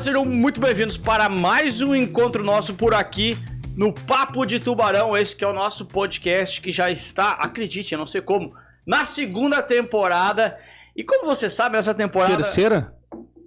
galera, sejam muito bem-vindos para mais um encontro nosso por aqui no Papo de Tubarão. Esse que é o nosso podcast que já está, acredite, eu não sei como, na segunda temporada. E como você sabe, essa temporada. Terceira?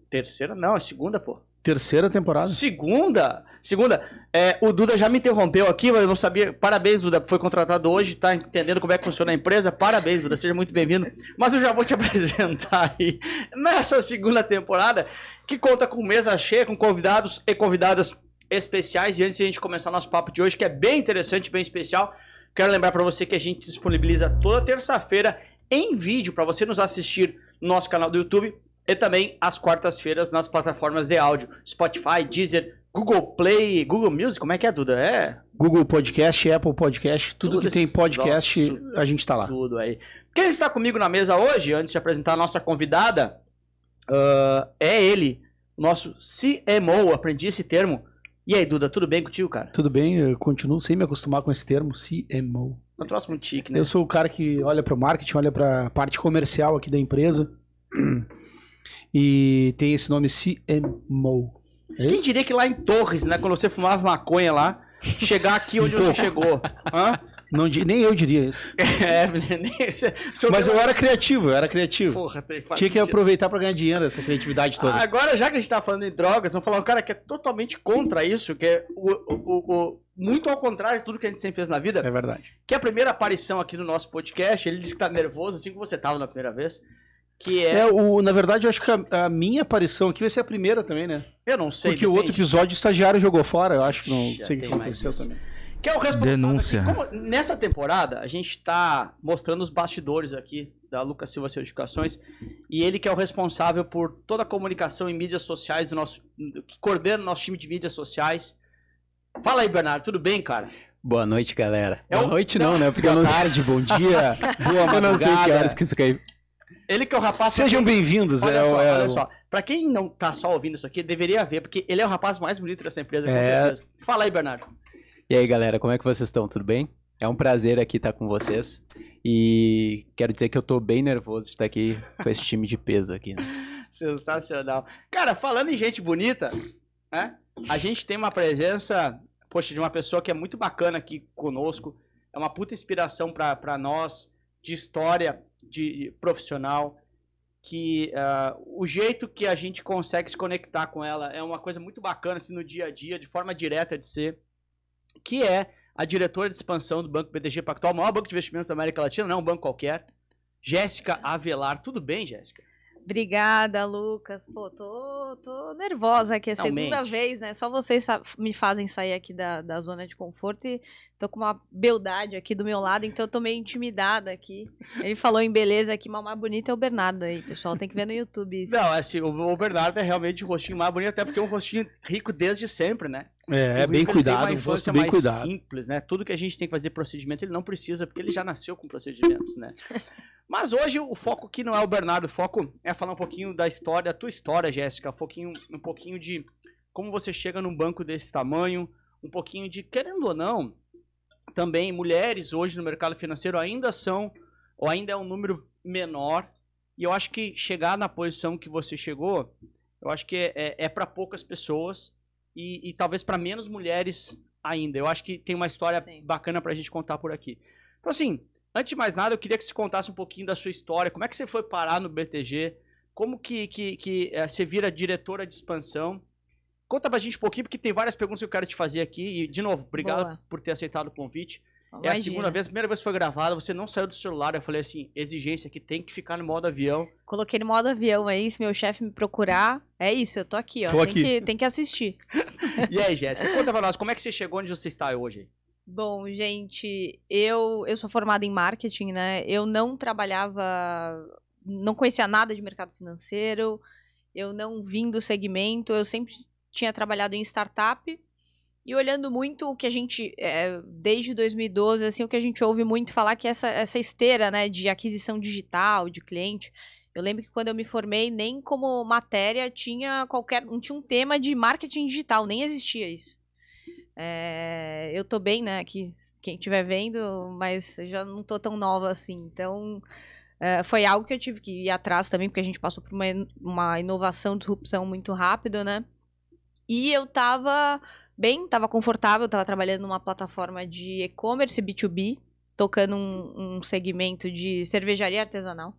Terceira? Não, é segunda, pô. Terceira temporada. Segunda? Segunda. É, o Duda já me interrompeu aqui, mas eu não sabia. Parabéns, Duda, foi contratado hoje, tá entendendo como é que funciona a empresa. Parabéns, Duda, seja muito bem-vindo. Mas eu já vou te apresentar aí nessa segunda temporada, que conta com mesa cheia, com convidados e convidadas especiais. E antes de a gente começar nosso papo de hoje, que é bem interessante, bem especial, quero lembrar para você que a gente disponibiliza toda terça-feira em vídeo para você nos assistir no nosso canal do YouTube e também às quartas-feiras nas plataformas de áudio Spotify, Deezer, Google Play, Google Music, como é que é, Duda? É? Google Podcast, Apple Podcast, tudo, tudo que tem podcast, nosso, a gente tá lá. Tudo aí. Quem está comigo na mesa hoje, antes de apresentar a nossa convidada, uh, é ele, nosso CMO, aprendi esse termo. E aí, Duda, tudo bem contigo, cara? Tudo bem, eu continuo sem me acostumar com esse termo, CMO. É um troço muito chique, né? Eu sou o cara que olha para o marketing, olha para a parte comercial aqui da empresa. E tem esse nome CMO. É Quem diria que lá em Torres, né, quando você fumava maconha lá, chegar aqui onde você chegou? Hã? Não, nem eu diria isso. É, Mas eu era criativo, eu era criativo. Porra, tem Tinha que aproveitar para ganhar dinheiro, essa criatividade toda. Agora, já que a gente tá falando em drogas, vamos falar um cara que é totalmente contra isso, que é o, o, o, muito ao contrário de tudo que a gente sempre fez na vida. É verdade. Que é a primeira aparição aqui no nosso podcast, ele disse que tá nervoso, assim como você tava na primeira vez. Que é... é o, na verdade, eu acho que a, a, minha aparição aqui vai ser a primeira também, né? Eu não sei. Porque depende. o outro episódio o estagiário jogou fora, eu acho que não Já sei o que aconteceu também. Que é o responsável. Denúncia. Aqui, como, nessa temporada, a gente está mostrando os bastidores aqui da Lucas Silva Certificações. E ele que é o responsável por toda a comunicação em mídias sociais do nosso. que coordena o nosso time de mídias sociais. Fala aí, Bernardo, tudo bem, cara? Boa noite, galera. É Boa noite não, né? Porque Boa tarde, bom dia, boa madrugada. Eu não sei que horas que isso caiu. Ele que é o rapaz. Sejam bem-vindos. Olha é, só, é, olha só. Pra quem não tá só ouvindo isso aqui, deveria ver, porque ele é o rapaz mais bonito dessa empresa, com é... certeza. Fala aí, Bernardo. E aí, galera, como é que vocês estão? Tudo bem? É um prazer aqui estar com vocês. E quero dizer que eu tô bem nervoso de estar aqui com esse time de peso aqui. Né? Sensacional. Cara, falando em gente bonita, né? A gente tem uma presença, poxa, de uma pessoa que é muito bacana aqui conosco. É uma puta inspiração para nós de história, de profissional, que uh, o jeito que a gente consegue se conectar com ela é uma coisa muito bacana assim, no dia a dia, de forma direta de ser, que é a diretora de expansão do Banco BTG Pactual, o maior banco de investimentos da América Latina, não é um banco qualquer, Jéssica Avelar. Tudo bem, Jéssica? Obrigada, Lucas. Pô, tô, tô nervosa aqui. É a segunda vez, né? Só vocês me fazem sair aqui da, da zona de conforto e tô com uma beldade aqui do meu lado, então eu tô meio intimidada aqui. Ele falou em beleza aqui, mas o mais bonito é o Bernardo aí, pessoal. Tem que ver no YouTube isso. Não, assim, o, Bernardo é realmente o rostinho mais bonito, até porque é um rostinho rico desde sempre, né? É, é bem cuidado, um rosto bem mais cuidado. simples, né? Tudo que a gente tem que fazer procedimento, ele não precisa, porque ele já nasceu com procedimentos, né? Mas hoje o foco aqui não é o Bernardo, o foco é falar um pouquinho da história, da tua história, Jéssica, um pouquinho, um pouquinho de como você chega num banco desse tamanho, um pouquinho de, querendo ou não, também mulheres hoje no mercado financeiro ainda são, ou ainda é um número menor, e eu acho que chegar na posição que você chegou, eu acho que é, é, é para poucas pessoas e, e talvez para menos mulheres ainda. Eu acho que tem uma história Sim. bacana para a gente contar por aqui. Então, assim, Antes de mais nada, eu queria que você contasse um pouquinho da sua história. Como é que você foi parar no BTG? Como que, que, que é, você vira diretora de expansão? Conta pra gente um pouquinho, porque tem várias perguntas que eu quero te fazer aqui. E, de novo, obrigado Boa. por ter aceitado o convite. Imagina. É a segunda vez, a primeira vez que foi gravada, você não saiu do celular. Eu falei assim, exigência que tem que ficar no modo avião. Coloquei no modo avião aí, se meu chefe me procurar, é isso, eu tô aqui, ó. Tô tem, aqui. Que, tem que assistir. e aí, Jéssica, conta pra nós, como é que você chegou onde você está hoje? Bom, gente, eu, eu sou formada em marketing, né? Eu não trabalhava, não conhecia nada de mercado financeiro, eu não vim do segmento, eu sempre tinha trabalhado em startup. E olhando muito o que a gente, é, desde 2012, assim, o que a gente ouve muito falar que é essa, essa esteira, né, de aquisição digital, de cliente. Eu lembro que quando eu me formei, nem como matéria tinha qualquer, não tinha um tema de marketing digital, nem existia isso. É, eu tô bem, né, aqui, quem estiver vendo, mas já não tô tão nova assim. Então, é, foi algo que eu tive que ir atrás também, porque a gente passou por uma, uma inovação, disrupção muito rápido, né? E eu tava bem, tava confortável, tava trabalhando numa plataforma de e-commerce B2B, tocando um, um segmento de cervejaria artesanal,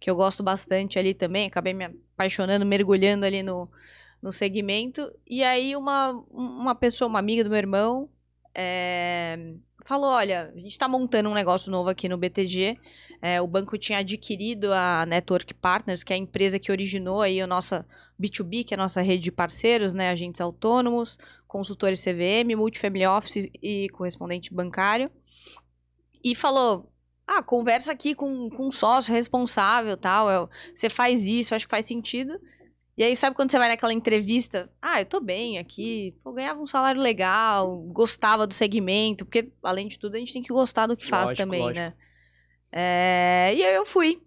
que eu gosto bastante ali também. Acabei me apaixonando, mergulhando ali no, no segmento. E aí uma, uma pessoa, uma amiga do meu irmão, é, falou: olha, a gente está montando um negócio novo aqui no BTG. É, o banco tinha adquirido a Network Partners, que é a empresa que originou aí a nossa B2B, que é a nossa rede de parceiros, né, agentes autônomos, consultores CVM, multifamily office e correspondente bancário. E falou: ah, conversa aqui com, com um sócio responsável tal. Eu, você faz isso, acho que faz sentido. E aí, sabe quando você vai naquela entrevista? Ah, eu tô bem aqui, eu ganhava um salário legal, gostava do segmento, porque, além de tudo, a gente tem que gostar do que faz lógico, também, lógico. né? É, e aí eu fui.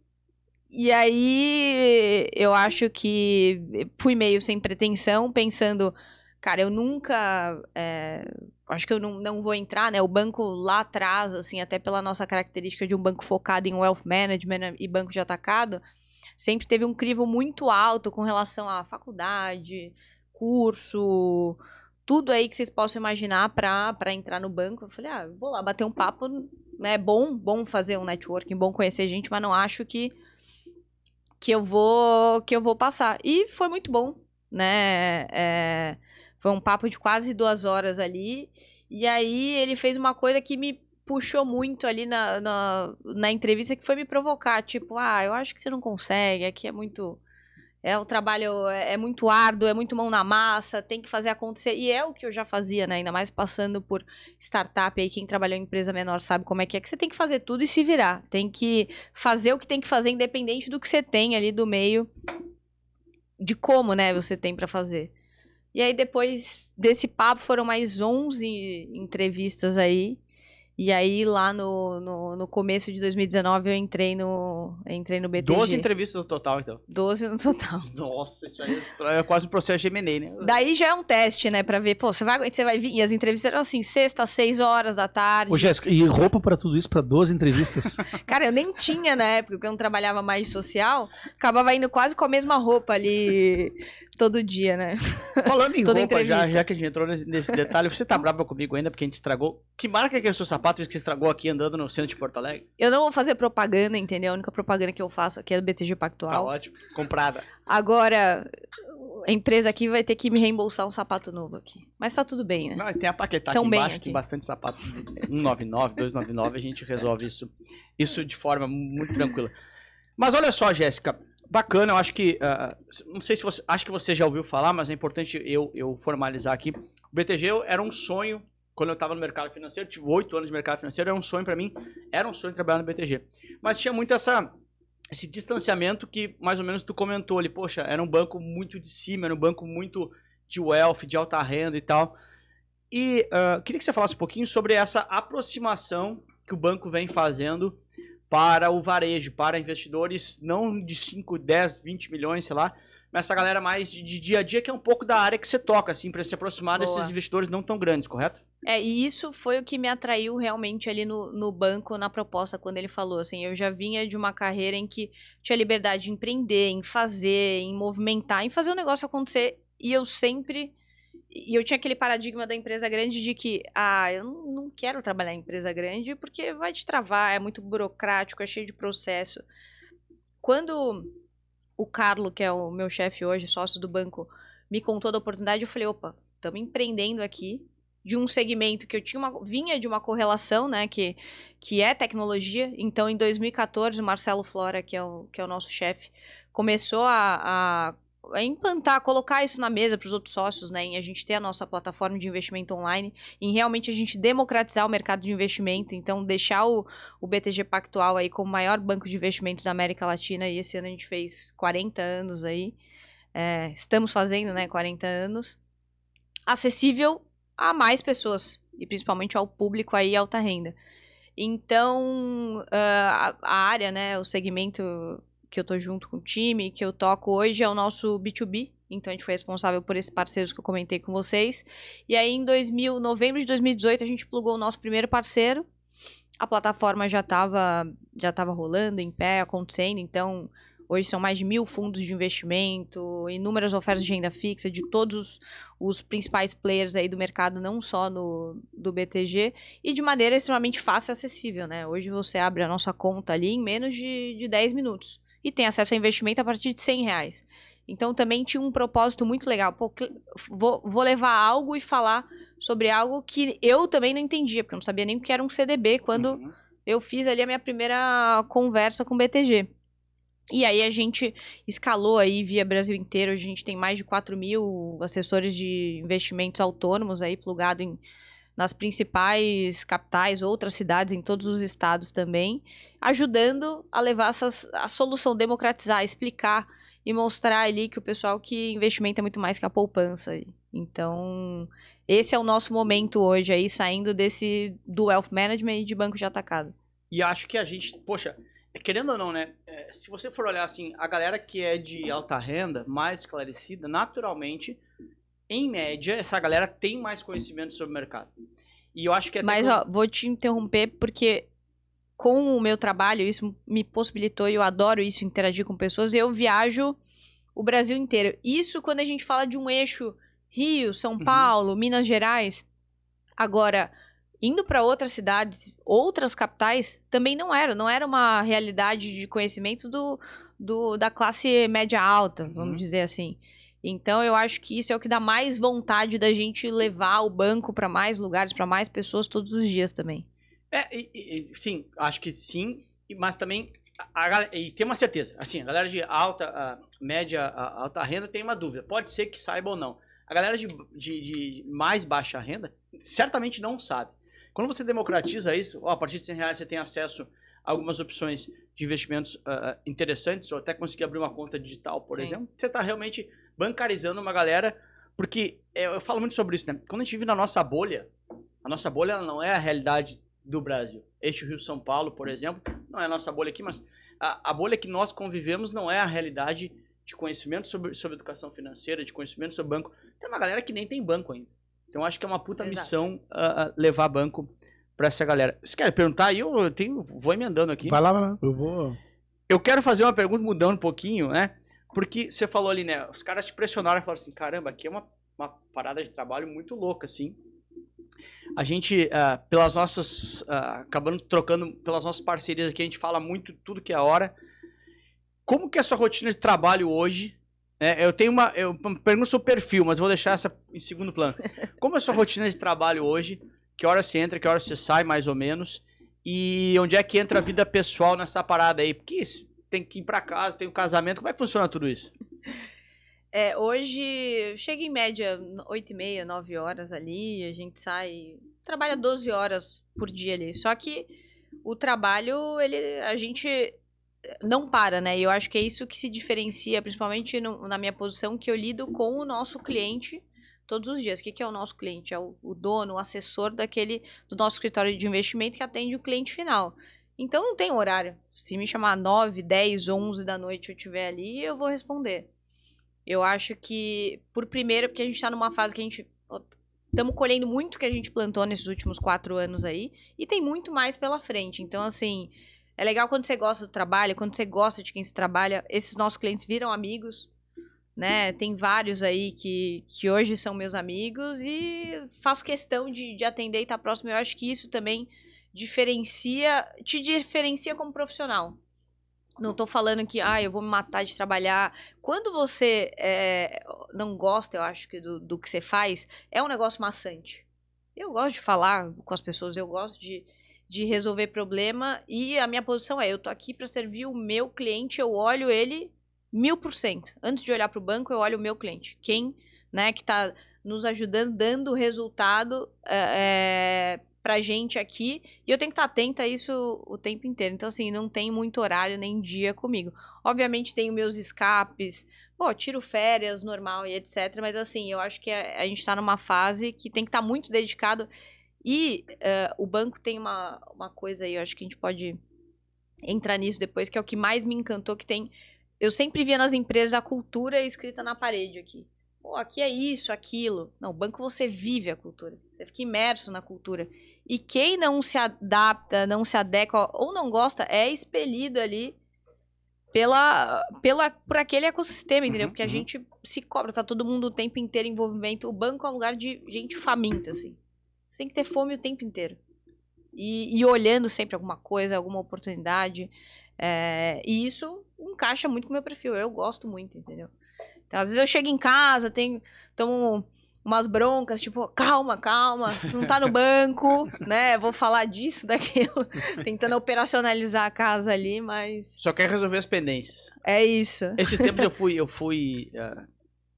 E aí eu acho que fui meio sem pretensão, pensando, cara, eu nunca. É, acho que eu não, não vou entrar, né? O banco lá atrás, assim, até pela nossa característica de um banco focado em wealth management e banco de atacado sempre teve um crivo muito alto com relação à faculdade, curso, tudo aí que vocês possam imaginar para entrar no banco. Eu falei, ah, vou lá bater um papo, né? É bom, bom fazer um networking, bom conhecer gente, mas não acho que que eu vou que eu vou passar. E foi muito bom, né? É, foi um papo de quase duas horas ali. E aí ele fez uma coisa que me puxou muito ali na, na, na, entrevista que foi me provocar. Tipo, ah, eu acho que você não consegue, aqui é muito. É o trabalho é, é muito árduo, é muito mão na massa, tem que fazer acontecer. E é o que eu já fazia, né? Ainda mais passando por startup aí, quem trabalhou em empresa menor sabe como é que é, que você tem que fazer tudo e se virar. Tem que fazer o que tem que fazer, independente do que você tem ali do meio, de como, né, você tem para fazer. E aí, depois desse papo, foram mais 11 entrevistas aí. E aí, lá no, no, no, começo de 2019, eu entrei no, entrei no BTG. 12 entrevistas no total, então. 12 no total. Nossa, isso aí é quase um processo de M&A, né? Daí já é um teste, né? Pra ver, pô, você vai, você vai vir... E as entrevistas eram assim, sexta, seis horas da tarde. Ô, Jéssica, e roupa pra tudo isso, pra 12 entrevistas? Cara, eu nem tinha na época, porque eu não trabalhava mais social. Acabava indo quase com a mesma roupa ali todo dia, né? Falando em roupa, já, já que a gente entrou nesse, detalhe, você tá brava comigo ainda porque a gente estragou. Que marca que é o seu sapato que você estragou aqui andando no centro de Porto Alegre? Eu não vou fazer propaganda, entendeu? A única propaganda que eu faço aqui é do BTG Pactual. Tá ótimo, comprada. Agora, a empresa aqui vai ter que me reembolsar um sapato novo aqui. Mas tá tudo bem, né? Não, tem a Paquetá aqui embaixo, aqui. tem bastante sapato. 199, 299, a gente resolve isso, isso de forma muito tranquila. Mas olha só, Jéssica, bacana, eu acho que. Uh, não sei se você. Acho que você já ouviu falar, mas é importante eu, eu formalizar aqui. O BTG era um sonho. Quando eu estava no mercado financeiro, tive oito anos de mercado financeiro, era um sonho para mim. Era um sonho trabalhar no BTG. Mas tinha muito essa, esse distanciamento que mais ou menos tu comentou ali. Poxa, era um banco muito de cima, era um banco muito de wealth, de alta renda e tal. E uh, queria que você falasse um pouquinho sobre essa aproximação que o banco vem fazendo para o varejo, para investidores não de 5, 10, 20 milhões, sei lá, mas essa galera mais de, de dia a dia, que é um pouco da área que você toca, assim, para se aproximar Boa. desses investidores não tão grandes, correto? É, e isso foi o que me atraiu realmente ali no, no banco, na proposta, quando ele falou, assim, eu já vinha de uma carreira em que tinha liberdade de empreender, em fazer, em movimentar, em fazer o negócio acontecer, e eu sempre e eu tinha aquele paradigma da empresa grande de que, ah, eu não quero trabalhar em empresa grande porque vai te travar, é muito burocrático, é cheio de processo. Quando o Carlo, que é o meu chefe hoje, sócio do banco, me contou da oportunidade, eu falei, opa, estamos empreendendo aqui de um segmento que eu tinha uma, vinha de uma correlação, né, que, que é tecnologia. Então, em 2014, o Marcelo Flora, que é o, que é o nosso chefe, começou a, a é implantar, colocar isso na mesa para os outros sócios, né? Em a gente ter a nossa plataforma de investimento online, em realmente a gente democratizar o mercado de investimento, então deixar o, o BTG Pactual aí como maior banco de investimentos da América Latina, e esse ano a gente fez 40 anos aí, é, estamos fazendo, né, 40 anos, acessível a mais pessoas, e principalmente ao público aí alta renda. Então, uh, a, a área, né, o segmento que eu tô junto com o time, que eu toco hoje, é o nosso B2B. Então a gente foi responsável por esses parceiros que eu comentei com vocês. E aí em 2000, novembro de 2018 a gente plugou o nosso primeiro parceiro. A plataforma já estava já tava rolando em pé, acontecendo, então Hoje são mais de mil fundos de investimento, inúmeras ofertas de renda fixa de todos os principais players aí do mercado, não só no do BTG, e de maneira extremamente fácil e acessível, né? Hoje você abre a nossa conta ali em menos de, de 10 minutos e tem acesso a investimento a partir de 100 reais. Então também tinha um propósito muito legal. Pô, vou, vou levar algo e falar sobre algo que eu também não entendia, porque eu não sabia nem o que era um CDB quando uhum. eu fiz ali a minha primeira conversa com o BTG. E aí a gente escalou aí via Brasil inteiro, a gente tem mais de 4 mil assessores de investimentos autônomos aí plugado em, nas principais capitais, outras cidades em todos os estados também, ajudando a levar essas, a solução, democratizar, explicar e mostrar ali que o pessoal que investimento é muito mais que a poupança. Então, esse é o nosso momento hoje aí, saindo desse do wealth management e de banco de atacado. E acho que a gente, poxa, querendo ou não, né? É, se você for olhar assim, a galera que é de alta renda, mais esclarecida, naturalmente, em média, essa galera tem mais conhecimento sobre o mercado. E eu acho que Mas, ó, vou te interromper porque com o meu trabalho, isso me possibilitou, e eu adoro isso, interagir com pessoas, eu viajo o Brasil inteiro. Isso quando a gente fala de um eixo Rio, São uhum. Paulo, Minas Gerais. Agora, indo para outras cidades, outras capitais, também não era. Não era uma realidade de conhecimento do, do da classe média alta, uhum. vamos dizer assim. Então, eu acho que isso é o que dá mais vontade da gente levar o banco para mais lugares, para mais pessoas todos os dias também. É, e, e, sim, acho que sim, mas também a, a, e tem uma certeza, assim, a galera de alta, a, média, alta renda tem uma dúvida, pode ser que saiba ou não. A galera de, de, de, mais baixa renda certamente não sabe. Quando você democratiza isso, ó, a partir de 100 reais você tem acesso a algumas opções de investimentos uh, interessantes, ou até conseguir abrir uma conta digital, por Sim. exemplo, você está realmente bancarizando uma galera, porque eu, eu falo muito sobre isso, né? Quando a gente vive na nossa bolha, a nossa bolha não é a realidade do Brasil. Este Rio-São Paulo, por exemplo, não é a nossa bolha aqui, mas a, a, bolha que nós convivemos não é a realidade de conhecimento sobre, sobre educação financeira, de conhecimento sobre banco. Tem uma galera que nem tem banco ainda. Então acho que é uma puta Exato. missão uh, levar banco para essa galera. Você quer perguntar aí? Eu tenho, vou emendando aqui. Vai lá, vai lá. Eu vou. Eu quero fazer uma pergunta mudando um pouquinho, né? Porque você falou ali, né? Os caras te pressionaram e falaram assim: caramba, aqui é uma, uma parada de trabalho muito louca, assim a gente, uh, pelas nossas, uh, acabando trocando pelas nossas parcerias aqui, a gente fala muito tudo que é hora. Como que é a sua rotina de trabalho hoje? É, eu tenho uma, eu pergunto seu perfil, mas vou deixar essa em segundo plano. Como é a sua rotina de trabalho hoje? Que hora você entra, que hora você sai, mais ou menos? E onde é que entra a vida pessoal nessa parada aí? Porque tem que ir para casa, tem um casamento, como é que funciona tudo isso? É, hoje chega em média 8 e meia, 9 horas ali, a gente sai, trabalha 12 horas por dia ali. Só que o trabalho, ele, a gente não para, né? E eu acho que é isso que se diferencia, principalmente no, na minha posição, que eu lido com o nosso cliente todos os dias. O que, que é o nosso cliente? É o, o, dono, o assessor daquele do nosso escritório de investimento que atende o cliente final. Então não tem horário. Se me chamar 9, 10, 11 da noite eu estiver ali, eu vou responder. Eu acho que, por primeiro, porque a gente está numa fase que a gente. Estamos colhendo muito que a gente plantou nesses últimos quatro anos aí. E tem muito mais pela frente. Então, assim, é legal quando você gosta do trabalho, quando você gosta de quem se trabalha. Esses nossos clientes viram amigos, né? Tem vários aí que, que hoje são meus amigos e faço questão de, de atender e estar tá próximo. Eu acho que isso também diferencia, te diferencia como profissional. Não tô falando que, ah, eu vou me matar de trabalhar. Quando você é, não gosta, eu acho, que do, do que você faz, é um negócio maçante. Eu gosto de falar com as pessoas, eu gosto de, de resolver problema. E a minha posição é, eu tô aqui para servir o meu cliente, eu olho ele mil por cento. Antes de olhar para o banco, eu olho o meu cliente. Quem, né, que tá nos ajudando, dando resultado é, pra gente aqui. E eu tenho que estar atenta a isso o tempo inteiro. Então, assim, não tem muito horário nem dia comigo. Obviamente, tenho meus escapes. Pô, tiro férias, normal e etc. Mas, assim, eu acho que a, gente tá numa fase que tem que estar tá muito dedicado. E uh, o banco tem uma, uma coisa aí, eu acho que a gente pode entrar nisso depois, que é o que mais me encantou, que tem... Eu sempre via nas empresas a cultura escrita na parede aqui. Pô, aqui é isso, aquilo. Não, banco você vive a cultura. Você fica imerso na cultura. E quem não se adapta, não se adequa ou não gosta, é expelido ali pela, pela, por aquele ecossistema, entendeu? Uhum, Porque a uhum. gente se cobra, tá todo mundo o tempo inteiro em envolvimento. O banco é um lugar de gente faminta, assim. Você tem que ter fome o tempo inteiro. E, e olhando sempre alguma coisa, alguma oportunidade. É, e isso encaixa muito com o meu perfil. Eu gosto muito, entendeu? Então, às vezes eu chego em casa, tenho, tomo umas broncas, tipo, calma, calma, tu não tá no banco, né? Vou falar disso, daquilo, tentando operacionalizar a casa ali, mas. Só quer resolver as pendências. É isso. Esses tempos eu fui, eu fui uh,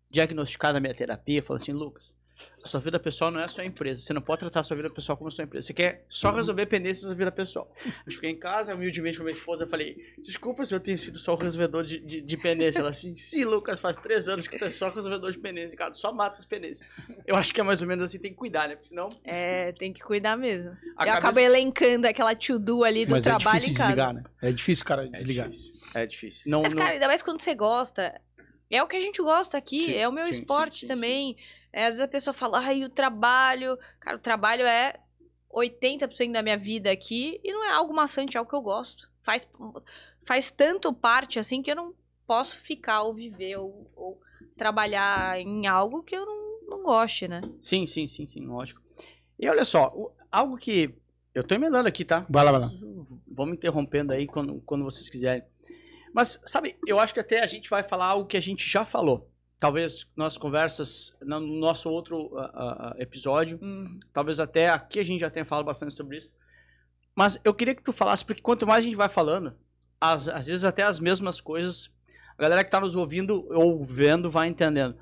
diagnosticar na minha terapia, falou assim, Lucas, a sua vida pessoal não é a sua empresa. Você não pode tratar a sua vida pessoal como a sua empresa. Você quer só uhum. resolver pendências da vida pessoal. Eu cheguei em casa, humildemente com minha esposa, falei: Desculpa se eu tenho sido só o resolvedor de, de, de pendência. Ela assim: Sim, Lucas, faz três anos que tu é só resolvedor de pendência. Cara, só mata as pendências. Eu acho que é mais ou menos assim, tem que cuidar, né? Porque senão. É, tem que cuidar mesmo. A eu cabeça... acabo elencando aquela to-do ali do Mas é trabalho é difícil desligar, né? É difícil, cara, é desligar. Difícil. É difícil. Não, Mas, cara, ainda mais quando você gosta. É o que a gente gosta aqui, sim, é o meu sim, esporte sim, também. É, às vezes a pessoa fala, ai, o trabalho. Cara, o trabalho é 80% da minha vida aqui e não é algo maçante, é algo que eu gosto. Faz, faz tanto parte assim que eu não posso ficar ou viver ou, ou trabalhar em algo que eu não, não goste, né? Sim, sim, sim, sim, lógico. E olha só, algo que. Eu tô emendando aqui, tá? Vai lá, vai lá. Vamos interrompendo aí quando, quando vocês quiserem. Mas, sabe, eu acho que até a gente vai falar algo que a gente já falou talvez nas conversas, no nosso outro uh, uh, episódio, uhum. talvez até aqui a gente já tenha falado bastante sobre isso. Mas eu queria que tu falasse, porque quanto mais a gente vai falando, às, às vezes até as mesmas coisas, a galera que está nos ouvindo ou vendo vai entendendo.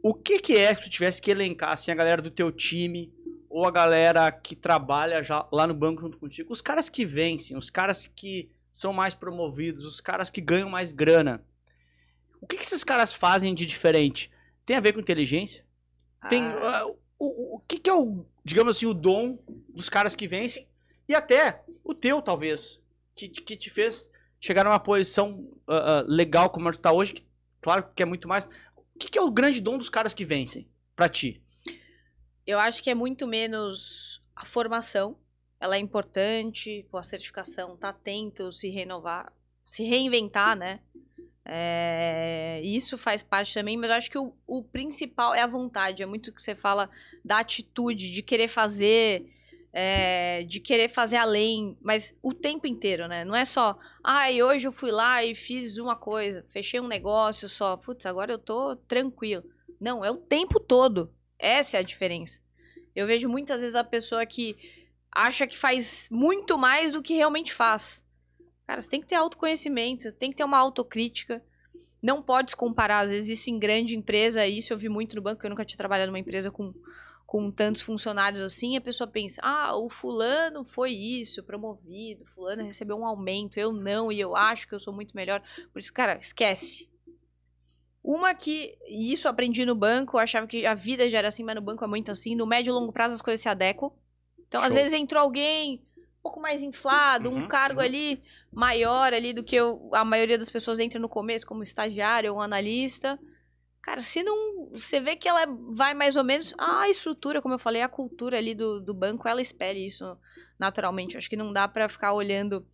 O que, que é, se tu tivesse que elencar, assim, a galera do teu time, ou a galera que trabalha já lá no banco junto contigo, os caras que vencem, os caras que são mais promovidos, os caras que ganham mais grana, o que, que esses caras fazem de diferente? Tem a ver com inteligência? Tem uh, o, o que, que é o, digamos assim, o dom dos caras que vencem? E até o teu, talvez, que, que te fez chegar numa posição uh, uh, legal como tu tá hoje, que, claro que é muito mais. O que, que é o grande dom dos caras que vencem, para ti? Eu acho que é muito menos a formação. Ela é importante, a certificação, tá atento, se renovar, se reinventar, né? É, isso faz parte também, mas eu acho que o, o, principal é a vontade. É muito que você fala da atitude, de querer fazer, é, de querer fazer além, mas o tempo inteiro, né? Não é só, ai, ah, hoje eu fui lá e fiz uma coisa, fechei um negócio só, putz, agora eu tô tranquilo. Não, é o tempo todo. Essa é a diferença. Eu vejo muitas vezes a pessoa que acha que faz muito mais do que realmente faz. Cara, você tem que ter autoconhecimento, tem que ter uma autocrítica. Não pode se comparar, às vezes, isso em grande empresa, isso eu vi muito no banco, eu nunca tinha trabalhado numa empresa com, com tantos funcionários assim, a pessoa pensa, ah, o fulano foi isso, promovido, fulano recebeu um aumento, eu não, e eu acho que eu sou muito melhor. Por isso, cara, esquece. Uma que, e isso eu aprendi no banco, eu achava que a vida já era assim, mas no banco é muito assim, no médio e longo prazo as coisas se adequam. Então, Show. às vezes entrou alguém, pouco mais inflado, uhum, um cargo uhum. ali maior ali do que eu, a maioria das pessoas entra no começo, como estagiário ou analista. Cara, se não. Você vê que ela vai mais ou menos. A estrutura, como eu falei, a cultura ali do, do banco, ela espere isso naturalmente. Acho que não dá para ficar olhando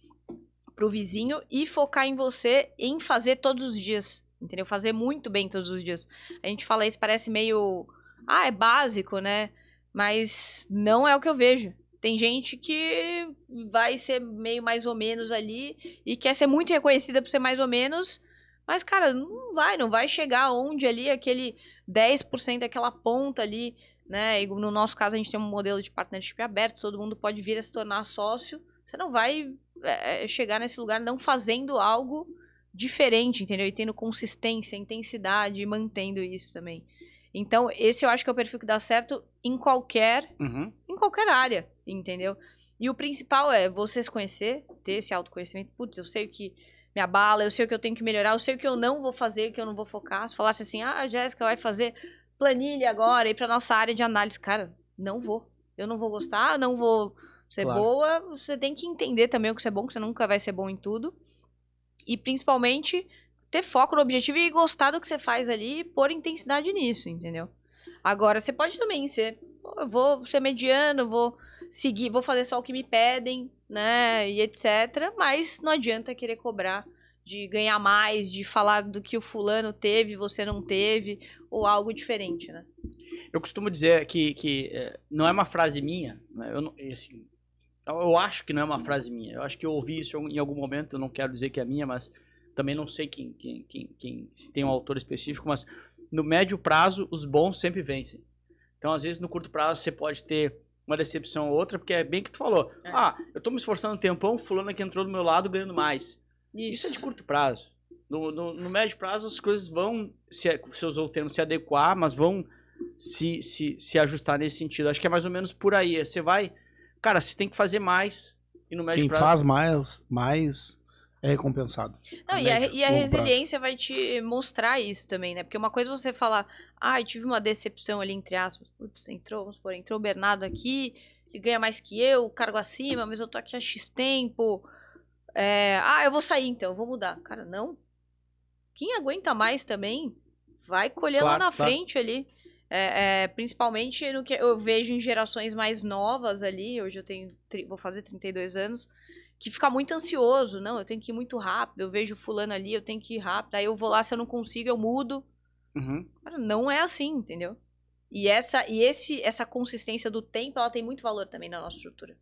pro vizinho e focar em você em fazer todos os dias. Entendeu? Fazer muito bem todos os dias. A gente fala isso, parece meio. Ah, é básico, né? Mas não é o que eu vejo. Tem gente que vai ser meio mais ou menos ali e quer ser muito reconhecida por ser mais ou menos, mas, cara, não vai, não vai chegar onde ali aquele 10% daquela ponta ali, né? E no nosso caso, a gente tem um modelo de partnership aberto, todo mundo pode vir a se tornar sócio. Você não vai é, chegar nesse lugar não fazendo algo diferente, entendeu? E tendo consistência, intensidade mantendo isso também. Então, esse eu acho que é o perfil que dá certo em qualquer, uhum. em qualquer área, entendeu? E o principal é você se conhecer, ter esse autoconhecimento. Putz, eu sei o que me abala, eu sei o que eu tenho que melhorar, eu sei o que eu não vou fazer, o que eu não vou focar. Se falasse assim, ah, a Jéssica vai fazer planilha agora, ir pra nossa área de análise. Cara, não vou. Eu não vou gostar, não vou ser claro. boa. Você tem que entender também o que você é bom, que você nunca vai ser bom em tudo. E principalmente ter foco no objetivo e gostar do que você faz ali e pôr intensidade nisso, entendeu? Agora, você pode também ser, eu vou ser mediano, vou seguir, vou fazer só o que me pedem, né, e etc. Mas não adianta querer cobrar de ganhar mais, de falar do que o fulano teve, você não teve, ou algo diferente, né? Eu costumo dizer que, que é, não é uma frase minha, né? eu, não, assim, eu acho que não é uma frase minha. Eu acho que eu ouvi isso em algum momento, eu não quero dizer que é minha, mas também não sei quem, quem, quem, quem se tem um autor específico, mas no médio prazo, os bons sempre vencem. Então, às vezes, no curto prazo, você pode ter uma decepção ou outra, porque é bem que tu falou. É. Ah, eu tô me esforçando um tempão, fulano que entrou do meu lado ganhando mais. Isso, Isso é de curto prazo. No, no, no, médio prazo, as coisas vão, se, você usou o termo, se adequar, mas vão se, se, se ajustar nesse sentido. Acho que é mais ou menos por aí. Você vai... Cara, você tem que fazer mais. E no médio Quem prazo... faz mais, mais é recompensado. Não, e a, e a resiliência prazo. vai te mostrar isso também, né? Porque uma coisa é você falar, ah, eu tive uma decepção ali, entre aspas, putz, entrou, vamos supor, entrou o Bernardo aqui, ele ganha mais que eu, cargo acima, mas eu tô aqui há X tempo. É, ah, eu vou sair então, vou mudar. Cara, não. Quem aguenta mais também, vai colher claro, lá na claro. frente ali. É, é, principalmente no que eu vejo em gerações mais novas ali, hoje eu tenho, vou fazer 32 anos, que fica muito ansioso. Não, eu tenho que ir muito rápido. Eu vejo fulano ali, eu tenho que ir rápido. Aí eu vou lá, se eu não consigo, eu mudo. Uhum. Cara, não é assim, entendeu? E essa e esse essa consistência do tempo, ela tem muito valor também na nossa estrutura.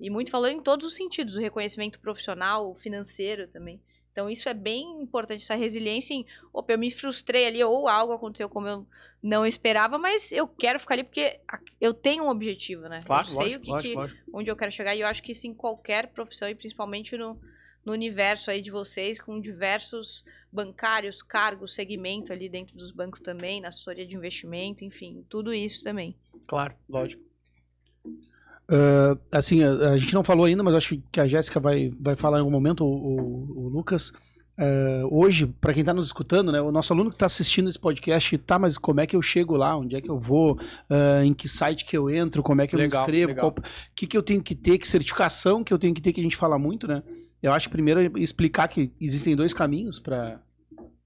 E muito valor em todos os sentidos, o reconhecimento profissional, financeiro também. Então, isso é bem importante, essa resiliência em, opa, eu me frustrei ali, ou algo aconteceu como eu não esperava, mas eu quero ficar ali porque eu tenho um objetivo, né? Claro, eu sei lógico, o que, lógico, que lógico. onde eu quero chegar, e eu acho que isso em qualquer profissão, e principalmente no, no universo aí de vocês, com diversos bancários, cargos, segmento ali dentro dos bancos também, na assessoria de investimento, enfim, tudo isso também. Claro, lógico. Uh, assim, a, a, gente não falou ainda, mas acho que a Jéssica vai, vai falar em algum momento, o, o, o Lucas. Uh, hoje, para quem está nos escutando, né, o nosso aluno que está assistindo esse podcast, tá, mas como é que eu chego lá? Onde é que eu vou? Uh, em que site que eu entro? Como é que eu legal, me inscrevo? O que, que eu tenho que ter? Que certificação que eu tenho que ter? Que a gente fala muito, né? Eu acho que primeiro é explicar que existem dois caminhos para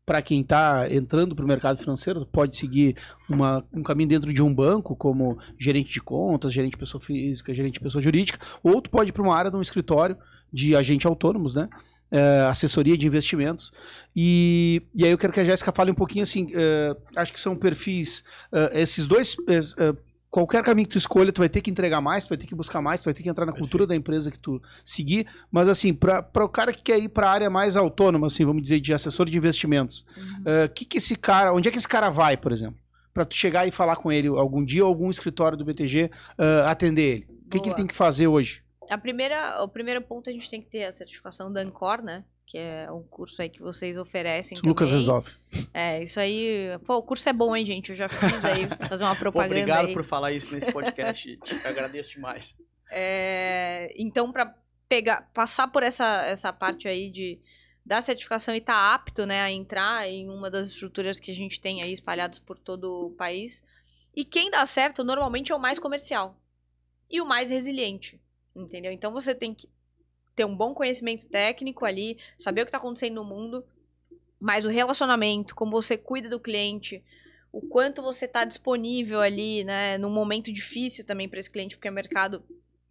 para quem está entrando para o mercado financeiro, pode seguir uma, um caminho dentro de um banco, como gerente de contas, gerente de pessoa física, gerente de pessoa jurídica, ou tu pode ir para uma área de um escritório de agente autônomos, né? É, assessoria de investimentos. E, e aí eu quero que a Jéssica fale um pouquinho assim, é, acho que são perfis, é, esses dois é, qualquer caminho que tu escolha, tu vai ter que entregar mais, tu vai ter que buscar mais, tu vai ter que entrar na cultura Perfeito. da empresa que tu seguir. Mas assim, para o cara que quer ir para a área mais autônoma, assim, vamos dizer, de assessor de investimentos, uhum. uh, que que esse cara, onde é que esse cara vai, por exemplo? Para tu chegar e falar com ele algum dia ou algum escritório do BTG uh, atender ele. O que, que ele tem que fazer hoje? A primeira, o primeiro ponto a gente tem que ter a certificação da Ancor, né? Que é um curso aí que vocês oferecem. Também. Lucas resolve. É, isso aí. Pô, o curso é bom, hein, gente? Eu já fiz aí, fazer uma propaganda. Pô, obrigado aí. por falar isso nesse podcast. Te agradeço demais. É, então, para pegar, passar por essa, essa parte aí de da certificação e estar tá apto, né, a entrar em uma das estruturas que a gente tem aí espalhadas por todo o país. E quem dá certo normalmente é o mais comercial e o mais resiliente, entendeu? Então você tem que ter um bom conhecimento técnico ali, saber o que está acontecendo no mundo, mas o relacionamento, como você cuida do cliente, o quanto você está disponível ali, né, num momento difícil também para esse cliente, porque o mercado,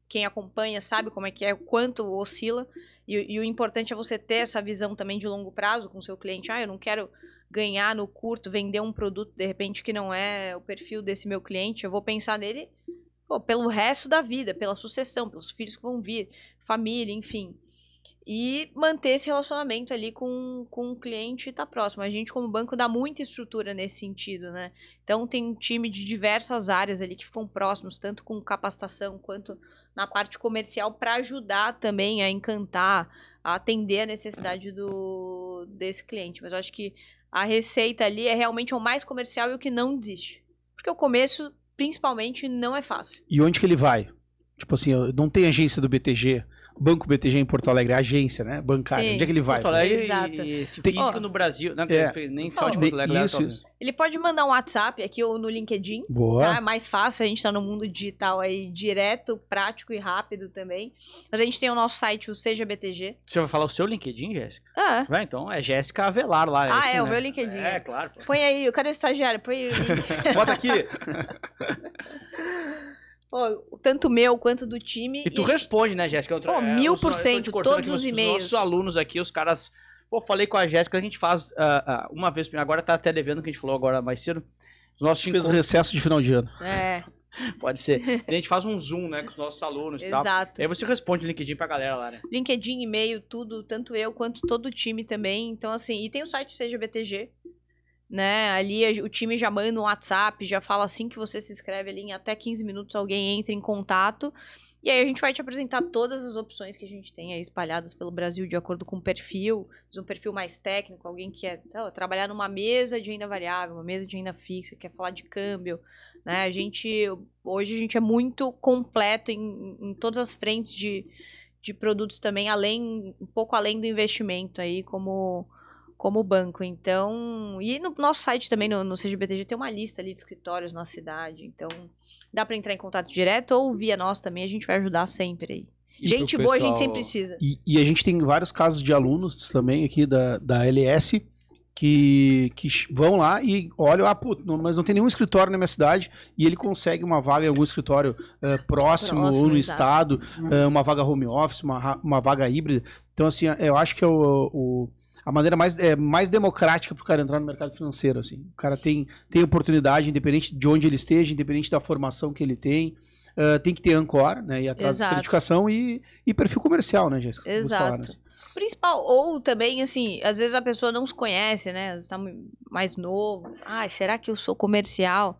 quem acompanha sabe como é que é, o quanto oscila, e, e o importante é você ter essa visão também de longo prazo com o seu cliente. Ah, eu não quero ganhar no curto, vender um produto de repente que não é o perfil desse meu cliente, eu vou pensar nele pô, pelo resto da vida, pela sucessão, pelos filhos que vão vir, família, enfim. E manter esse relacionamento ali com, com o cliente e tá próximo. A gente, como banco, dá muita estrutura nesse sentido, né? Então, tem um time de diversas áreas ali que ficam próximos, tanto com capacitação quanto na parte comercial, para ajudar também a encantar, a atender a necessidade do, desse cliente. Mas eu acho que a receita ali é realmente o mais comercial e o que não desiste. Porque o começo principalmente, não é fácil. E onde que ele vai? Tipo assim, não tem agência do BTG. Banco BTG em Porto Alegre, agência, né? Bancária. Sim. Onde é que ele vai? Porto Alegre Exato. esse físico oh. no Brasil. Né? É. Nem só de Porto Alegre. Isso, isso. Ele pode mandar um WhatsApp aqui ou no LinkedIn. Boa. Tá? É mais fácil, a gente tá no mundo digital aí, direto, prático e rápido também. Mas a gente tem o nosso site, o Seja BTG. Você vai falar o seu LinkedIn, Jéssica? Ah. Vai, então é Jéssica Avelar lá. É ah, esse, é, né? o meu LinkedIn. É, é. claro. Põe aí, cadê o estagiário? Põe aí. Bota aqui. Pô, tanto meu quanto do time. E tu e responde, né, Jéssica? Pô, é, mil por cento, todos os e-mails. Os nossos alunos aqui, os caras Pô, falei com a Jéssica, a gente faz ah, ah, uma vez, agora tá até devendo, que a gente falou agora mais cedo. Os nossos Fez encontros- recesso de final de ano. É, Pode ser. A gente faz um zoom, né, com os nossos alunos e tal. exato. E aí você responde no LinkedIn pra galera lá, né? LinkedIn, e-mail, tudo, tanto eu quanto todo o time também. Então, assim, e tem o site Seja BTG, né? Ali o time já manda um WhatsApp, já fala assim que você se inscreve ali, em até 15 minutos alguém entra em contato. E aí a gente vai te apresentar todas as opções que a gente tem aí espalhadas pelo Brasil de acordo com o perfil, um perfil mais técnico, alguém que quer ó, trabalhar numa mesa de renda variável, uma mesa de renda fixa, quer falar de câmbio, né? A gente hoje a gente é muito completo em, em todas as frentes de, de produtos também, além um pouco além do investimento aí como como banco. Então, e no nosso site também no, no CGBTG tem uma lista ali de escritórios na cidade. Então, dá para entrar em contato direto ou via nós também, a gente vai ajudar sempre aí. E gente pro boa, a gente pessoal- sempre precisa. E, e a gente tem vários casos de alunos também aqui da, da LS que, que vão lá e olham, ah, putz, não- mas não tem nenhum escritório na minha cidade e ele consegue uma vaga em algum escritório eh, próximo, Próximo, ou no exato. estado, eh, uma vaga home office, uma, uma vaga híbrida. Então, assim, eu acho que é o, o- a maneira mais, é, mais democrática para o cara entrar no mercado financeiro. Assim. O cara tem, tem oportunidade, independente de onde ele esteja, independente da formação que ele tem. Eh, tem que ter Ancor, né? E atrás Exato. certificação e, e perfil comercial, né, Jéssica? Exato. falaram, assim. Principal, ou também, assim, às vezes a pessoa não se conhece, né? Você tá mu- mais novo. Ah, será que eu sou comercial?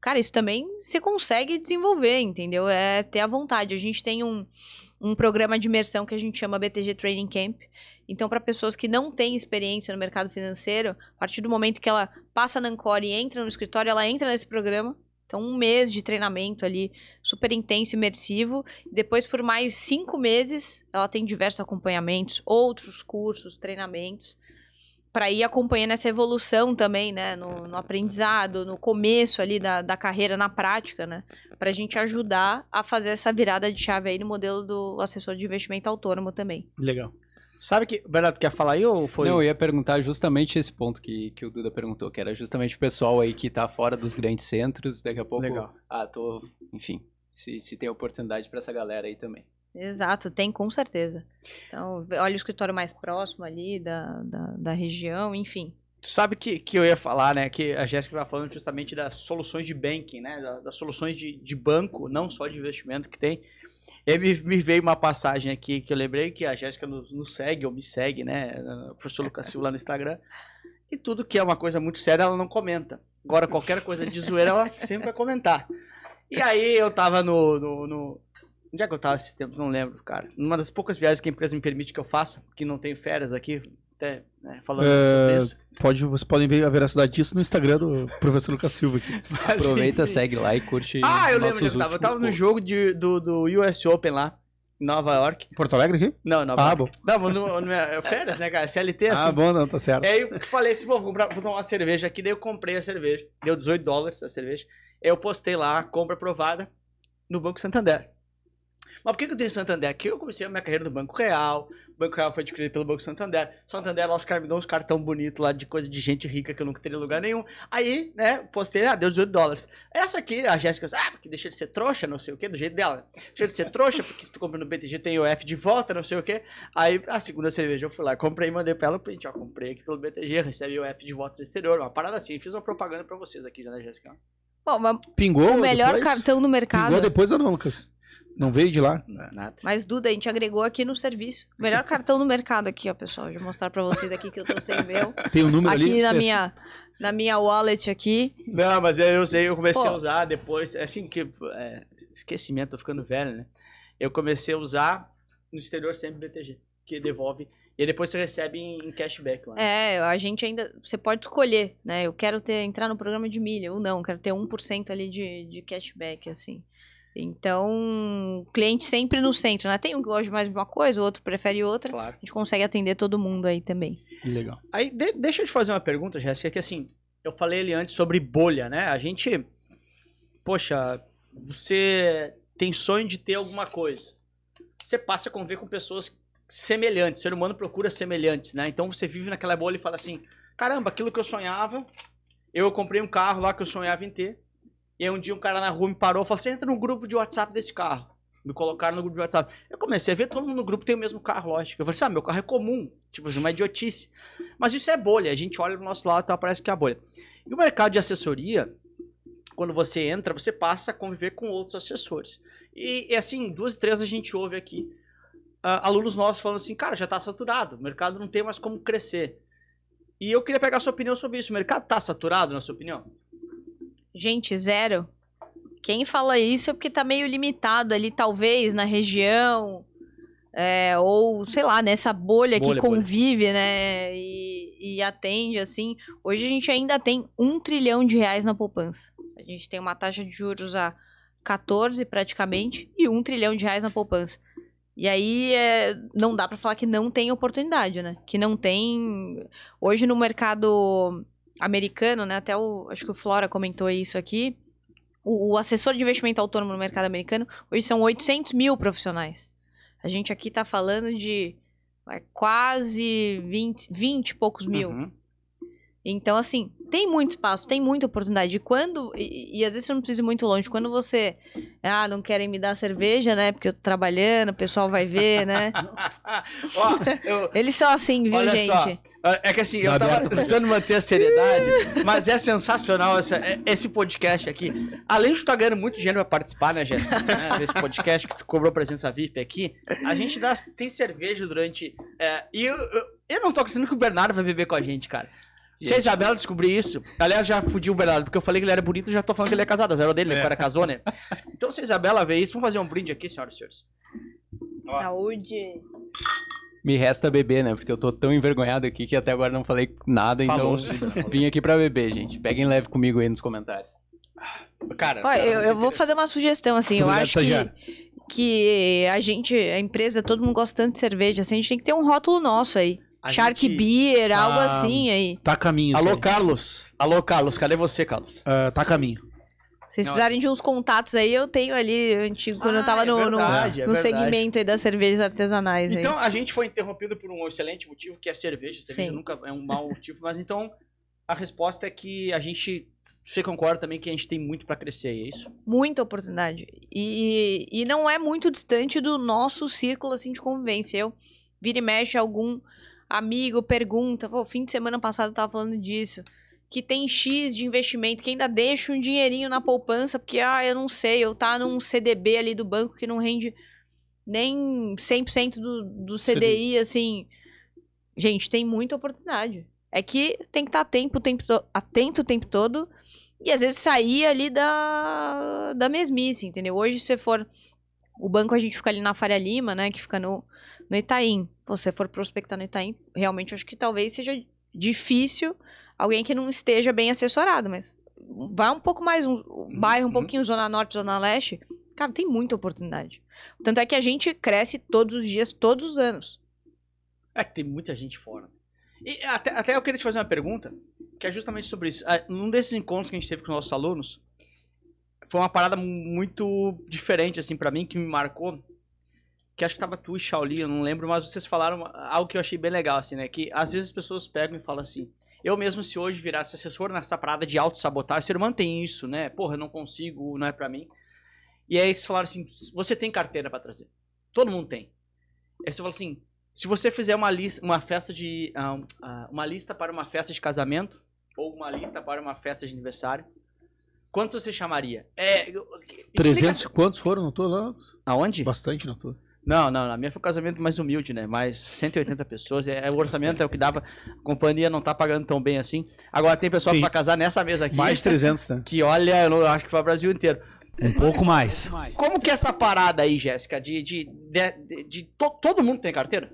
Cara, isso também você consegue desenvolver, entendeu? É ter a vontade. A gente tem um, um programa de imersão que a gente chama BTG Training Camp. Então, para pessoas que não têm experiência no mercado financeiro, a partir do momento que ela passa na Ancora e entra no escritório, ela entra nesse programa. Então, um mês de treinamento ali, super intenso, imersivo. Depois, por mais cinco meses, ela tem diversos acompanhamentos, outros cursos, treinamentos, para ir acompanhando essa evolução também, né? No, no aprendizado, no começo ali da, da carreira, na prática, né? Para a gente ajudar a fazer essa virada de chave aí no modelo do assessor de investimento autônomo também. Legal. Sabe que. Bernardo, quer falar aí ou foi? Não, eu ia perguntar justamente esse ponto que, que o Duda perguntou, que era justamente o pessoal aí que tá fora dos grandes centros, daqui a pouco, Legal. ah, tô, enfim, se, se tem oportunidade pra essa galera aí também. Exato, tem com certeza. Então, olha o escritório mais próximo ali da, da, da região, enfim. Tu sabe que, que eu ia falar, né? Que a Jéssica vai falando justamente das soluções de banking, né? da- Das, soluções de, de banco, não só de investimento que tem. E me, me veio uma passagem aqui que eu lembrei que a Jéssica nos, nos segue, ou me segue, né? O professor Lucas Silva lá no Instagram. E tudo que é uma coisa muito séria, ela não comenta. Agora, qualquer coisa de zoeira, ela sempre vai comentar. E aí eu tava no. no, no... Onde é que eu tava esses tempos? Não lembro, cara. Numa das poucas viagens que a empresa me permite que eu faça, que não tenho férias aqui, até né, falando É, sobre isso. Pode, vocês podem ver a veracidade disso no Instagram do professor Lucas Silva aqui. Mas, Aproveita, enfim. segue lá e curte Ah, eu lembro onde eu tava. Eu tava no jogo de, do, do US Open lá, em Nova York. Porto Alegre aqui? Não, Nova Ah, York. Não, mas no, no, é férias, né, cara? CLT, assim. Ah, bom, não, tá certo. Aí eu falei assim, pô, vou, comprar, vou tomar uma cerveja aqui. Daí eu comprei a cerveja. Deu 18 dólares a cerveja. Aí eu postei lá, compra aprovada, no Banco Santander. Mas por que, que eu tenho Santander? Aqui eu comecei a minha carreira no Banco Real. O Banco Real foi adquirido pelo Banco Santander. Santander, lá os caras me dão uns cartão bonito lá de coisa de gente rica que eu nunca teria lugar nenhum. Aí, né, postei, ah, deu 18 dólares. Essa aqui, a Jéssica, ah, porque deixa de ser trouxa, não sei o quê, do jeito dela. Deixa de ser trouxa, porque se tu compra no BTG tem o F de volta, não sei o quê. Aí, a segunda cerveja eu fui lá, comprei e mandei pra ela o print, ó, comprei aqui pelo BTG, recebi o F de volta do exterior, uma parada assim, fiz uma propaganda pra vocês aqui já, né, Jéssica? Bom, mas Pingou o melhor depois? cartão do mercado. Pingou depois ou não, Lucas? Não veio de lá? Nada. Mas, Duda, a gente agregou aqui no serviço. Melhor cartão do mercado aqui, ó, pessoal. Deixa eu mostrar pra vocês aqui que eu tô sem meu. Tem um número ali? Aqui na minha, na minha wallet aqui. Não, mas eu usei, eu comecei Pô. a usar depois, é assim que, é, esquecimento, tô ficando velho, né? Eu comecei a usar no exterior sempre BTG, que devolve, e aí depois você recebe em, em cashback lá. É, a gente ainda. Você pode escolher, né? Eu quero ter, entrar no programa de milha ou não, quero ter 1% ali de, de cashback, assim. Então, o cliente sempre no centro, né? Tem um que gosta mais de uma coisa, o outro prefere outra. Claro. A gente consegue atender todo mundo aí também. Legal. Aí, de- deixa eu te fazer uma pergunta, Jéssica, que assim, eu falei ali antes sobre bolha, né? A gente, poxa, você tem sonho de ter alguma coisa. Você passa a conviver com pessoas semelhantes, o ser humano procura semelhantes, né? Então você vive naquela bolha e fala assim, caramba, aquilo que eu sonhava, eu comprei um carro lá que eu sonhava em ter, e aí um dia um cara na rua me parou e falou assim, entra num grupo de WhatsApp desse carro. Me colocaram no grupo de WhatsApp. Eu comecei a ver todo mundo no grupo tem o mesmo carro, lógico. Eu falei assim, ah, meu carro é comum. Tipo, uma idiotice. Mas isso é bolha. A gente olha do nosso lado e então parece que é bolha. E o mercado de assessoria, quando você entra, você passa a conviver com outros assessores. E, e assim, duas, três a gente ouve aqui uh, alunos nossos falando assim, cara, já está saturado, o mercado não tem mais como crescer. E eu queria pegar a sua opinião sobre isso. O mercado está saturado, na sua opinião? Gente, zero. Quem fala isso é porque tá meio limitado ali, talvez, na região. É, ou, sei lá, nessa bolha, bolha que convive, bolha. né? E, e, atende, assim. Hoje a gente ainda tem um trilhão de reais na poupança. A gente tem uma taxa de juros a 14 praticamente e um trilhão de reais na poupança. E aí é, não dá para falar que não tem oportunidade, né? Que não tem. Hoje no mercado americano, né? Até o. Acho que o Flora comentou isso aqui o, o, assessor de investimento autônomo no mercado americano, hoje são 800 mil profissionais. A gente aqui está falando de é, quase 20, 20 e poucos mil. Uhum. Então, assim, tem muito espaço, tem muita oportunidade. E quando. E, e, às vezes você não precisa ir muito longe. Quando você. Ah, não querem me dar cerveja, né? Porque eu tô trabalhando, o pessoal vai ver, né? Ó, eu... Eles são assim, viu, Olha gente? Só. É que assim, eu tava tentando manter a seriedade, mas é sensacional essa, é, esse podcast aqui. Além de tu estar tá ganhando muito dinheiro pra participar, né, Jéssica? Né, esse podcast que tu cobrou presença VIP aqui, a gente dá, tem cerveja durante. É, e eu, eu, eu não tô acreditando que o Bernardo vai beber com a gente, cara. Se a Isabela descobrir isso, aliás, já fudi o Bernardo, porque eu falei que ele era bonito já tô falando que ele é casado, zero dele, né? É. O cara casou, né? Então, se a Isabela ver isso, vamos fazer um brinde aqui, senhoras e senhores. Saúde. Me resta beber, né? Porque eu tô tão envergonhado aqui que até agora não falei nada, então vim aqui pra beber, gente. Peguem leve comigo aí nos comentários. Cara, Olha, eu, eu vou fazer uma sugestão, assim, eu acho que, que a gente, a empresa, todo mundo gosta tanto de cerveja, assim, a gente tem que ter um rótulo nosso aí. A Shark gente... Beer, algo assim aí. Tá a caminho. Alô, Carlos. Alô, Carlos. Cadê você, Carlos? Uh, tá a caminho. Se vocês precisarem de uns contatos aí, eu tenho ali, antigo, quando ah, eu tava é no, verdade, no, no é segmento aí das cervejas artesanais. Então, aí. a gente foi interrompido por um excelente motivo, que é a cerveja. A cerveja Sim. nunca é um mau motivo, mas então a resposta é que a gente você concorda também que a gente tem muito para crescer, é isso? Muita oportunidade. E, e não é muito distante do nosso círculo assim de convivência. Eu vira e mexe algum amigo pergunta, pô, fim de semana passado eu tava falando disso, que tem X de investimento, que ainda deixa um dinheirinho na poupança, porque, ah, eu não sei, eu tá num CDB ali do banco que não rende nem 100% do, do CDI, assim. Gente, tem muita oportunidade. É que tem que estar tá atento, tempo atento o tempo todo e às vezes sair ali da, da mesmice, entendeu? Hoje, se você for. O banco a gente fica ali na Faria Lima, né? Que fica no, no Itaim. Você for prospectar no Itaim, realmente acho que talvez seja difícil alguém que não esteja bem assessorado, mas vai um pouco mais, um bairro um uhum. pouquinho, Zona Norte, Zona Leste, cara, tem muita oportunidade. Tanto é que a gente cresce todos os dias, todos os anos. É que tem muita gente fora. E até, até eu queria te fazer uma pergunta, que é justamente sobre isso. Ah, num desses encontros que a gente teve com os nossos alunos, foi uma parada muito diferente, assim, para mim, que me marcou que acho que tava tu e Shaolin, eu não lembro, mas vocês falaram algo que eu achei bem legal, assim, né? Que às vezes as pessoas pegam e falam assim, eu mesmo se hoje virasse assessor nessa parada de auto-sabotagem, ser humano tem isso, né? Porra, eu não consigo, não é para mim. E aí eles falaram assim, você tem carteira para trazer. Todo mundo tem. Aí você fala assim, se você fizer uma lista, uma festa de, uh, uma lista para uma festa de casamento, ou uma lista para uma festa de aniversário, quantos você chamaria? É, 300, quantos foram, não tô lá? Aonde? Bastante, não tô. Não, não, na minha foi um casamento mais humilde, né? Mais 180 pessoas. É, o orçamento é o que dava. A companhia não tá pagando tão bem assim. Agora tem pessoal vai casar nessa mesa aqui. Mais de 300, né? Que olha, eu acho que foi o Brasil inteiro. Um pouco mais. Como que é essa parada aí, Jéssica? De, de, de, de, de to, todo mundo tem carteira?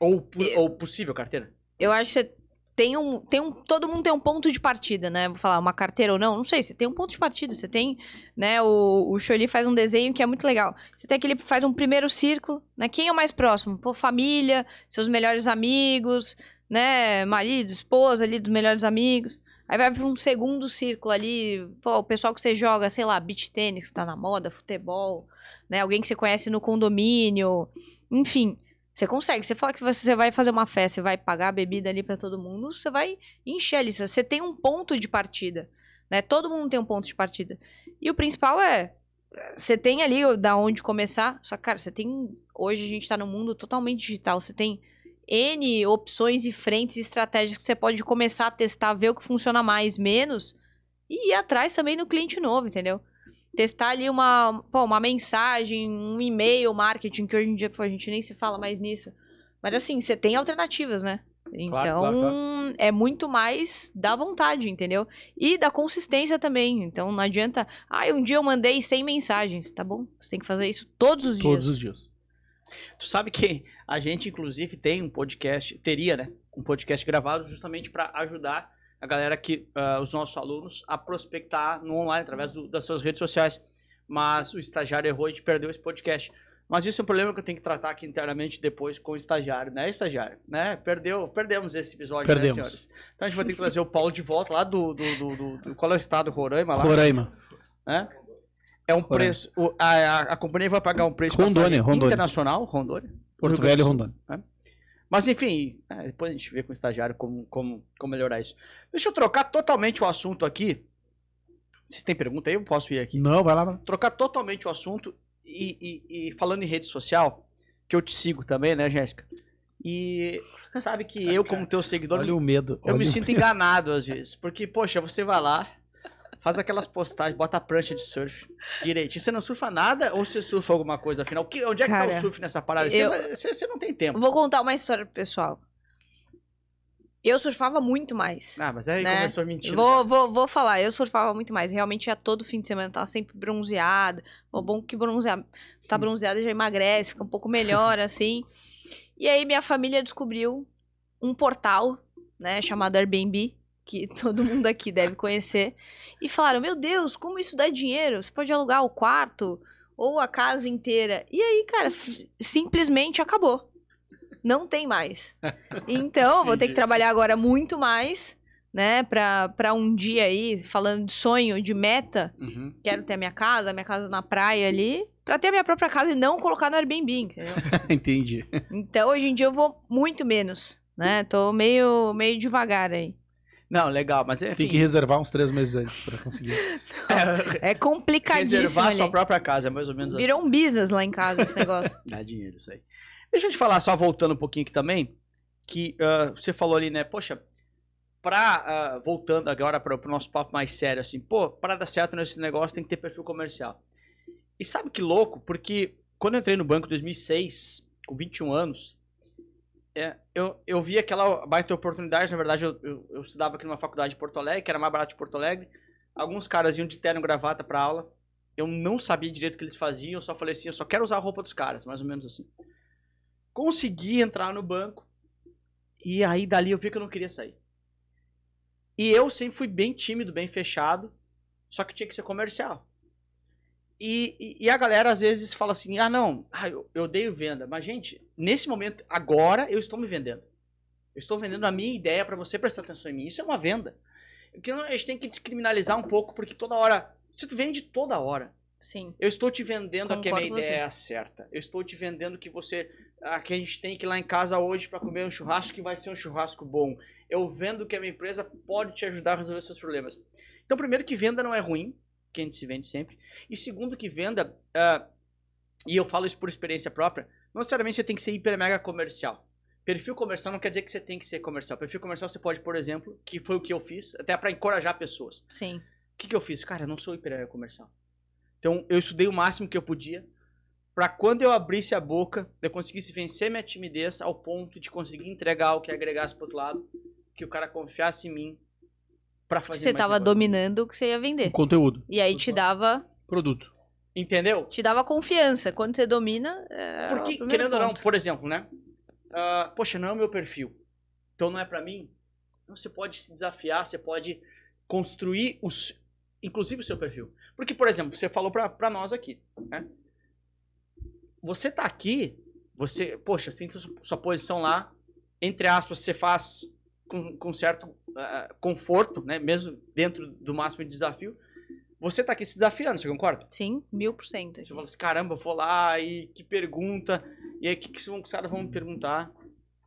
Ou, ou possível carteira? Eu acho que tem um, tem um, todo mundo tem um ponto de partida, né? Vou falar uma carteira ou não, não sei. Você tem um ponto de partida, você tem, né? O, o Choli faz um desenho que é muito legal. Você tem aquele faz um primeiro círculo, né? Quem é o mais próximo? Pô, família, seus melhores amigos, né? Marido, esposa ali dos melhores amigos. Aí vai para um segundo círculo ali, pô, o pessoal que você joga, sei lá, beach tênis, que tá na moda, futebol, né? Alguém que você conhece no condomínio, enfim. Você consegue. Você fala que você vai fazer uma festa e vai pagar a bebida ali para todo mundo, você vai encher ali. Você tem um ponto de partida. Né? Todo mundo tem um ponto de partida. E o principal é você tem ali da onde começar. Só cara, você tem. Hoje a gente tá num mundo totalmente digital. Você tem N opções e frentes e estratégias que você pode começar a testar, ver o que funciona mais, menos. E ir atrás também no cliente novo, entendeu? Testar ali uma, pô, uma mensagem, um e-mail marketing, que hoje em dia pô, a gente nem se fala mais nisso. Mas assim, você tem alternativas, né? Então, Claro, claro, é muito mais da vontade, entendeu? E da consistência também. Então, não adianta. Ah, um dia eu mandei 100 mensagens. Tá bom? Você tem que fazer isso todos os Todos dias. os dias. Tu sabe que a gente, inclusive, tem um podcast, teria, né? Um podcast gravado justamente para ajudar a galera que, ah, os nossos alunos, a prospectar no online, através do- das suas redes sociais. Mas o estagiário errou e gente perdeu esse podcast. Mas isso é um problema que eu tenho que tratar aqui internamente depois com o estagiário, né, estagiário? Né? Perdeu, perdemos esse episódio, Perdemos. né, senhores? Então a gente vai ter que trazer o Paulo de volta lá do. do, do, do- do- qual é o estado? Roraima lá? Roraima. né? É um Roraima. preço. o- a, a, companhia vai pagar um preço Rondônia, Rondônia. internacional, Rondônia. Velho e do Sul. Mas enfim, é, depois a gente vê com o estagiário como, como, como melhorar isso. Deixa eu trocar totalmente o assunto aqui. Se tem pergunta aí, eu posso ir aqui. Não, vai lá. vai. Trocar totalmente o assunto e, e- e falando em rede social, que eu te sigo também, né, Jéssica? E sabe que eu, como teu seguidor, Olha o medo. eu olha me sinto enganado às vezes. Porque, poxa, você vai lá, faz aquelas postagens, bota a prancha de surf direitinho. Você não surfa nada ou você surfa alguma coisa afinal? Que, onde é que tá o surf nessa parada? Você, eu- você- você não tem tempo. Vou contar uma história pro pessoal. Eu surfava muito mais. Ah, mas aí Né? começou a mentir. Vou, vou, vou falar, eu surfava muito mais. Realmente ia todo fim de semana, tava sempre bronzeada. O bom que bronzear, você tá bronzeada já emagrece, fica um pouco melhor, assim. E aí minha família descobriu um portal, né, chamado Airbnb, que todo mundo aqui deve conhecer. E falaram, meu Deus, como isso dá dinheiro? Você pode alugar o quarto ou a casa inteira. E aí, cara, simplesmente acabou. Não tem mais. Então, vou ter que trabalhar agora muito mais, né? Pra, pra um dia aí, falando de sonho, de meta, Uhum. quero ter a minha casa, a minha casa na praia ali, pra ter a minha própria casa e não colocar no Airbnb, entendeu? Entendi. Então, hoje em dia eu vou muito menos, né? Tô meio, meio devagar aí. Não, legal, mas é. Tem que reservar uns três meses antes pra conseguir. É complicadíssimo reservar ali. sua própria casa, é mais ou menos Virou um business lá em casa esse negócio. assim. Dá dinheiro isso aí. Deixa eu te falar, só voltando um pouquinho aqui também, que ah, você falou ali, né? Poxa, pra. ah, voltando agora para o nosso papo mais sério, assim, pô, para dar certo nesse negócio tem que ter perfil comercial. E sabe que louco? Porque quando eu entrei no banco em 2006, com 21 anos, é, eu, eu vi aquela baita oportunidade. Na verdade, eu, eu, eu estudava aqui numa faculdade de Porto Alegre, que era mais barato de Porto Alegre. Alguns caras iam de terno e gravata pra aula. Eu não sabia direito o que eles faziam, eu só falei assim, eu só quero usar a roupa dos caras, mais ou menos assim. Consegui entrar no banco, e aí dali eu vi que eu não queria sair. E eu sempre fui bem tímido, bem fechado, só que tinha que ser comercial. E, e, a galera às vezes fala assim: ah, não, ah, eu, eu odeio venda. Mas, gente, nesse momento, agora eu estou me vendendo. Eu estou vendendo a minha ideia para você prestar atenção em mim. Isso é uma venda. Porque a gente tem que descriminalizar um pouco, porque toda hora. Você vende toda hora. Sim. Eu estou te vendendo que a minha Concordo com ideia é a certa. Eu estou te vendendo que você. ah, que a gente tem que ir lá em casa hoje para comer um churrasco que vai ser um churrasco bom. Eu vendo que a minha empresa pode te ajudar a resolver seus problemas. Então, primeiro, que venda não é ruim, que a gente se vende sempre. E segundo, que venda. ah, e eu falo isso por experiência própria. Não necessariamente você tem que ser hiper mega comercial. Perfil comercial não quer dizer que você tem que ser comercial. Perfil comercial você pode, por exemplo, que foi o que eu fiz, até para encorajar pessoas. Sim. O que, que eu fiz? Cara, eu não sou hiper comercial. Então, eu estudei o máximo que eu podia para quando eu abrisse a boca, eu conseguisse vencer minha timidez ao ponto de conseguir entregar o que agregasse pro outro lado, que o cara confiasse em mim para fazer Você mais tava negócio. dominando o que você ia vender. O conteúdo. E aí te dava, Produto. Entendeu? te dava confiança. Quando você domina, é Porque, querendo ou não, ponto. por exemplo, né? Ah, poxa, não é o meu perfil. Então não é pra mim. Então você pode se desafiar, você pode construir, os, inclusive o seu perfil. Porque, por exemplo, você falou pra, pra nós aqui, né? Você tá aqui, você, poxa, você tem sua posição lá, entre aspas, você faz com, com certo ah, conforto, né? Mesmo dentro do máximo de desafio. Você tá aqui se desafiando, você concorda? Sim, mil por cento. Você fala assim, caramba, eu vou lá e que pergunta. E aí, o que, que os caras vão me perguntar?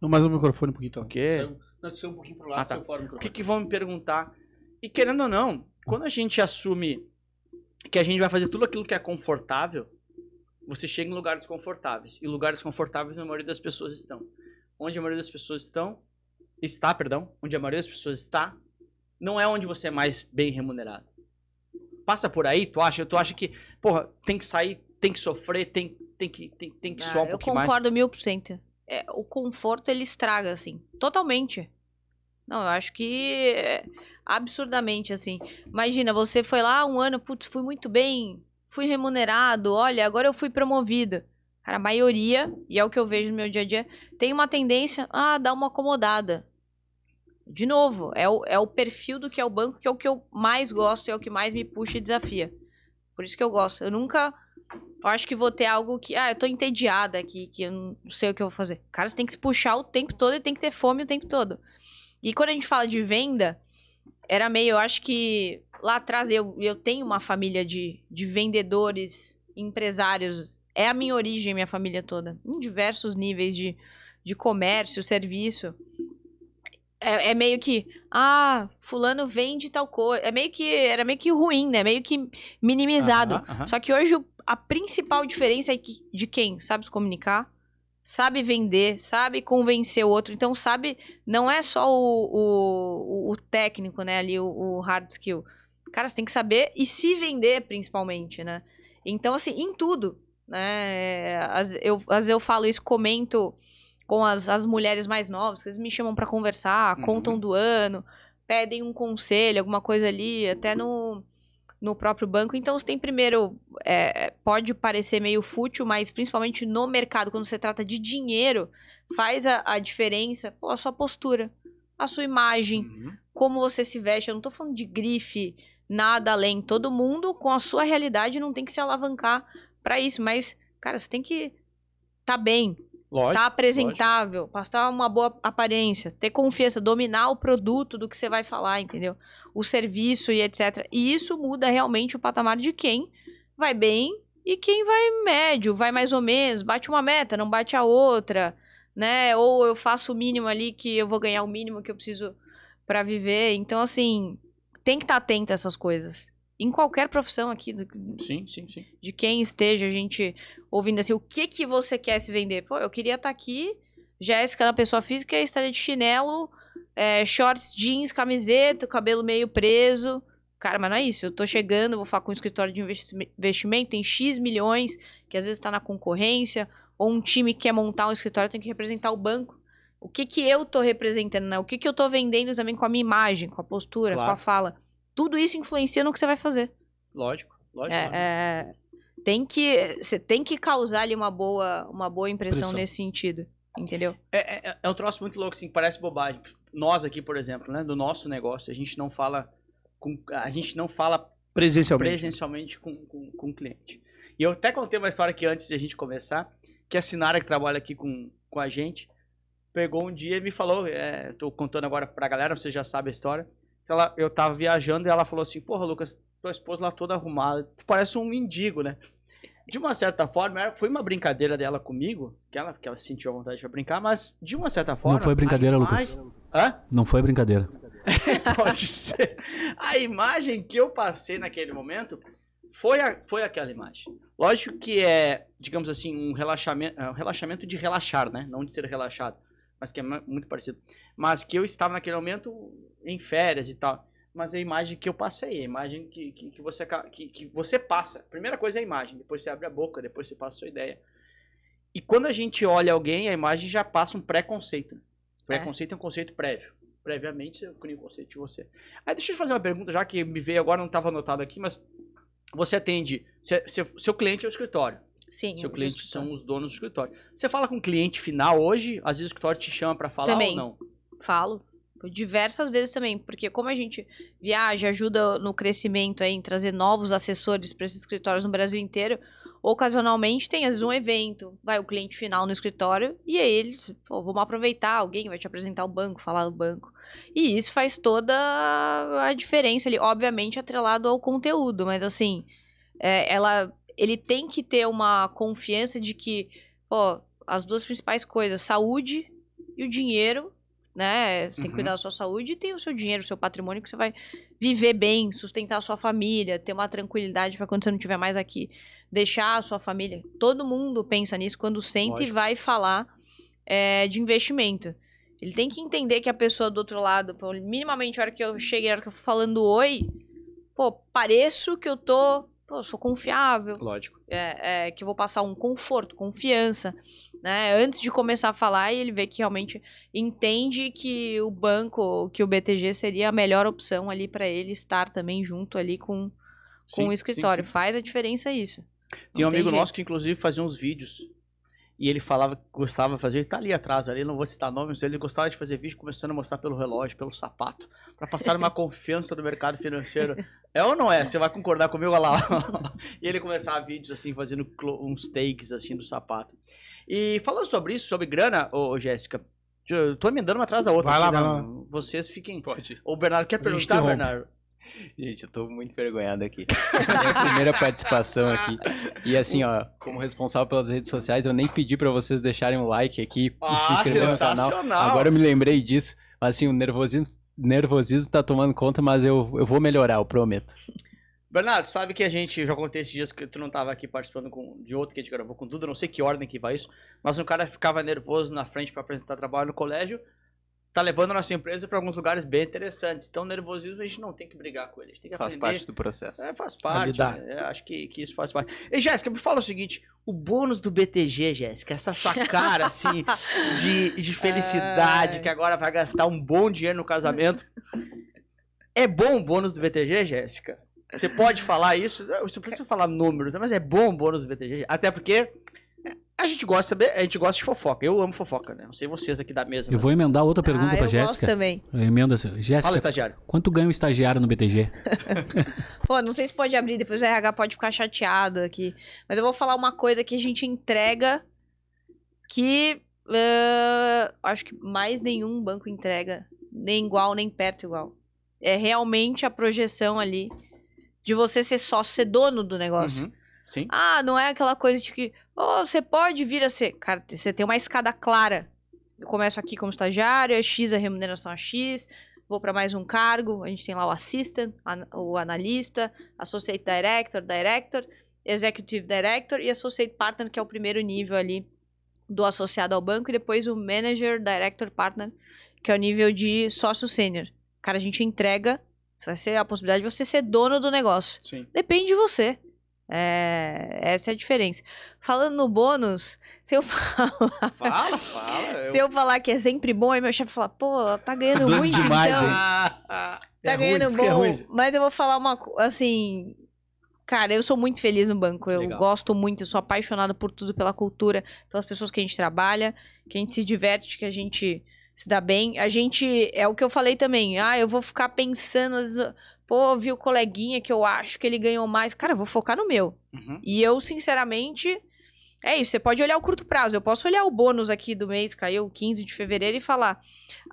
Não, mais o microfone um pouquinho, então. O quê? Saiu- Não, saiu um pouquinho pro lado, Ah, tá. fora o O microfone. que, que vão me perguntar? E querendo ou não, quando a gente assume que a gente vai fazer tudo aquilo que é confortável, você chega em lugares confortáveis. E lugares confortáveis a maioria das pessoas estão. Onde a maioria das pessoas estão, está, perdão, onde a maioria das pessoas está, não é onde você é mais bem remunerado. Passa por aí, tu acha? Tu acha que, porra, tem que sair, tem que sofrer, tem, tem que, tem, tem que Ah, suar um eu pouquinho mais. concordo mil por cento. É, o conforto ele estraga, assim, totalmente. Não, eu acho que é absurdamente, assim. Imagina, você foi lá um ano, putz, fui muito bem, fui remunerado, olha, agora eu fui promovido. Cara, a maioria, e é o que eu vejo no meu dia a dia, tem uma tendência a dar uma acomodada. De novo, é o, é o perfil do que é o banco, que é o que eu mais gosto, é o que mais me puxa e desafia. Por isso que eu gosto. Eu nunca eu acho que vou ter algo que, ah, eu tô entediada aqui, que eu não sei o que eu vou fazer. Cara, você tem que se puxar o tempo todo e tem que ter fome o tempo todo. E quando a gente fala de venda, era meio, eu acho que lá atrás eu, eu tenho uma família de, de vendedores, empresários. É a minha origem, minha família toda. Em diversos níveis de, de comércio, serviço. É, é meio que, ah, fulano vende tal coisa. É meio que, era meio que ruim, né? Meio que minimizado. Só que hoje a principal diferença é que, de quem sabe se comunicar, sabe vender, sabe convencer o outro. Então, sabe, não é só o, o, o técnico, né, ali, o, o hard skill. Cara, você tem que saber e se vender, principalmente, né? Então, assim, em tudo, né? Às, eu, às vezes eu falo isso, comento com as, as mulheres mais novas, que eles me chamam pra conversar, Uhum. contam do ano, pedem um conselho, alguma coisa ali, até no, no próprio banco. Então, você tem primeiro, é, pode parecer meio fútil, mas principalmente no mercado, quando você trata de dinheiro, faz a, a diferença, pô, a sua postura, a sua imagem, Uhum. como você se veste. Eu não tô falando de grife, nada além. Todo mundo com a sua realidade não tem que se alavancar pra isso, mas, cara, você tem que tá bem, Lógico. tá apresentável, passar uma boa aparência, ter confiança, dominar o produto do que você vai falar, entendeu? O serviço e etc. E isso muda realmente o patamar de quem vai bem e quem vai médio, vai mais ou menos, bate uma meta, não bate a outra, né? Ou eu faço o mínimo ali que eu vou ganhar o mínimo que eu preciso pra viver. Então, assim, tem que estar atento a essas coisas. Em qualquer profissão aqui, do- Sim, sim, sim. de quem esteja a gente ouvindo assim, o que que você quer se vender? Pô, eu queria estar aqui, Jéssica na pessoa física, estaria de chinelo, é, shorts, jeans, camiseta, cabelo meio preso. Cara, mas não é isso. Eu tô chegando, vou falar com um escritório de investi- investimento, tem X milhões, que às vezes tá na concorrência, ou um time que quer montar um escritório tem que representar o banco. O que que eu tô representando, né? O que que eu tô vendendo também com a minha imagem, com a postura, com a Claro. fala. Tudo isso influencia no que você vai fazer. Lógico, lógico. É, é, tem que você tem que causar ali uma boa uma boa impressão Impressão. nesse sentido, entendeu? É, é, é um troço muito louco, assim, parece bobagem. Nós aqui, por exemplo, né, do nosso negócio, a gente não fala com, a gente não fala Presencialmente. presencialmente com, com, com o cliente. E eu até contei uma história aqui antes de a gente começar, que a Sinara, que trabalha aqui com, com a gente, pegou um dia e me falou, é, tô contando agora pra galera, você já sabe a história, ela, eu tava viajando e ela falou assim, porra, Lucas, tua esposa lá toda arrumada, tu parece um mendigo, né? De uma certa forma, foi uma brincadeira dela comigo, que ela, que ela sentiu a vontade pra brincar, mas de uma certa forma... Não foi brincadeira, a Lucas. imagem- Hã? Não foi brincadeira. Pode ser. A imagem que eu passei naquele momento foi, a- foi aquela imagem. Lógico que é, digamos assim, um relaxamento, é um relaxamento de relaxar, né? Não de ser relaxado, mas que é mu- muito parecido. Mas que eu estava naquele momento em férias e tal. Mas a imagem que eu passei, a imagem que, que, que você, que, que você passa. Primeira coisa é a imagem, depois você abre a boca, depois você passa a sua ideia. E quando a gente olha alguém, a imagem já passa um preconceito. Preconceito é um conceito prévio. Previamente, eu crio um conceito de você. Aí deixa eu te fazer uma pergunta, já que me veio agora, não estava anotado aqui, mas você atende. se- se- seu cliente é o escritório. Sim. Seu eu- cliente são os donos do escritório. Você fala com o cliente final hoje, às vezes o escritório te chama para falar Também. ou não? Falo. Diversas vezes também, porque como a gente viaja, ajuda no crescimento aí, em trazer novos assessores para esses escritórios no Brasil inteiro, ocasionalmente tem às vezes um evento, vai o cliente final no escritório e aí eles, pô, vamos aproveitar, alguém vai te apresentar o banco, falar do banco. E isso faz toda a diferença ali, obviamente atrelado ao conteúdo, mas assim, é, ela, ele tem que ter uma confiança de que, pô, as duas principais coisas, saúde e o dinheiro né? Você tem que Uhum. cuidar da sua saúde e tem o seu dinheiro, o seu patrimônio que você vai viver bem, sustentar a sua família, ter uma tranquilidade para quando você não estiver mais aqui, deixar a sua família. Todo mundo pensa nisso quando sente e vai falar é, de investimento. Ele tem que entender que a pessoa do outro lado, minimamente a hora que eu cheguei, a hora que eu fui falando oi, pô, pareço que eu tô, pô, sou confiável, Lógico. é, é, que vou passar um conforto, confiança, né? Antes de começar a falar, e ele vê que realmente entende que o banco, que o BTG seria a melhor opção ali para ele estar também junto ali com, com Sim, o escritório. sim, sim. Faz a diferença isso. Tem um Não tem amigo jeito. nosso que, inclusive, fazia uns vídeos. E ele falava que gostava de fazer, ele tá ali atrás, ali, não vou citar nomes, ele gostava de fazer vídeo começando a mostrar pelo relógio, pelo sapato, pra passar uma confiança do mercado financeiro. É ou não é? Você vai concordar comigo? Olha lá. e ele começava vídeos assim, fazendo uns takes assim do sapato. E falando sobre isso, sobre grana, ô Jéssica, eu tô emendando uma atrás da outra. Vai lá, aqui, vai né? Vocês fiquem. Pode. O Bernardo quer perguntar. Bernardo? Gente, eu tô muito envergonhado aqui. Minha primeira participação aqui. E assim, ó, como responsável pelas redes sociais, eu nem pedi pra vocês deixarem um like aqui e se Ah, inscrever no canal. sensacional! Agora eu me lembrei disso. Mas assim, o nervosismo, nervosismo tá tomando conta, mas eu, eu vou melhorar, eu prometo. Bernardo, sabe que a gente, já contei esses dias que tu não tava aqui participando com, de outro que a gente gravou com o Duda, não sei que ordem que vai isso, mas um cara ficava nervoso na frente pra apresentar trabalho no colégio, tá levando a nossa empresa pra alguns lugares bem interessantes. Então, nervosismo a gente não tem que brigar com ele, a gente tem que Faz aprender. parte do processo. É, faz parte, né? É, acho que, que isso faz parte. E Jéssica, me fala o seguinte, o bônus do BTG, Jéssica, essa sua cara, assim, de, de felicidade, Ai. que agora vai gastar um bom dinheiro no casamento. É bom o bônus do BTG, Jéssica? Você pode falar isso? Você não precisa falar números, mas é bom o bônus do BTG. Até porque a gente gosta a gente gosta de fofoca. Eu amo fofoca, né? Não sei vocês aqui da mesa. Eu mas- vou emendar outra pergunta ah, pra eu gosto Jéssica. também. Eu emendo assim. Fala, Jéssica, estagiário. quanto ganha um estagiário no BTG? Pô, não sei se pode abrir, depois o RH pode ficar chateado aqui. Mas eu vou falar uma coisa que a gente entrega que eh, acho que mais nenhum banco entrega, nem igual, nem perto igual. É realmente a projeção ali de você ser sócio, ser dono do negócio. Uhum. Sim. Ah, não é aquela coisa de que, oh, você pode vir a ser. Cara, você tem uma escada clara. Eu começo aqui como estagiário, é X a remuneração a X, vou para mais um cargo, a gente tem lá o assistant, an- o analista, associate director, director, executive director e associate partner, que é o primeiro nível ali do associado ao banco, e depois o manager, director, partner, que é o nível de sócio sênior. Cara, a gente entrega, vai ser a possibilidade de você ser dono do negócio. Sim. Depende de você. É, essa é a diferença. Falando no bônus, se eu falar, Fala, fala. se eu falar que é sempre bom, aí meu chefe fala, pô, tá ganhando Doido muito demais, então. hein? Tá É ruim, ganhando é bom. ruim. mas eu vou falar uma coisa, assim. Cara, eu sou muito feliz no banco. Eu Legal. gosto muito, eu sou apaixonada por tudo, pela cultura, pelas pessoas que a gente trabalha, que a gente se diverte, que a gente se dá bem. A gente. É o que eu falei também. Ah, eu vou ficar pensando. às vezes, Pô, vi o coleguinha que eu acho que ele ganhou mais. Cara, eu vou focar no meu. Uhum. E eu, sinceramente, é isso. Você pode olhar o curto prazo. Eu posso olhar o bônus aqui do mês, caiu 15 de fevereiro, e falar: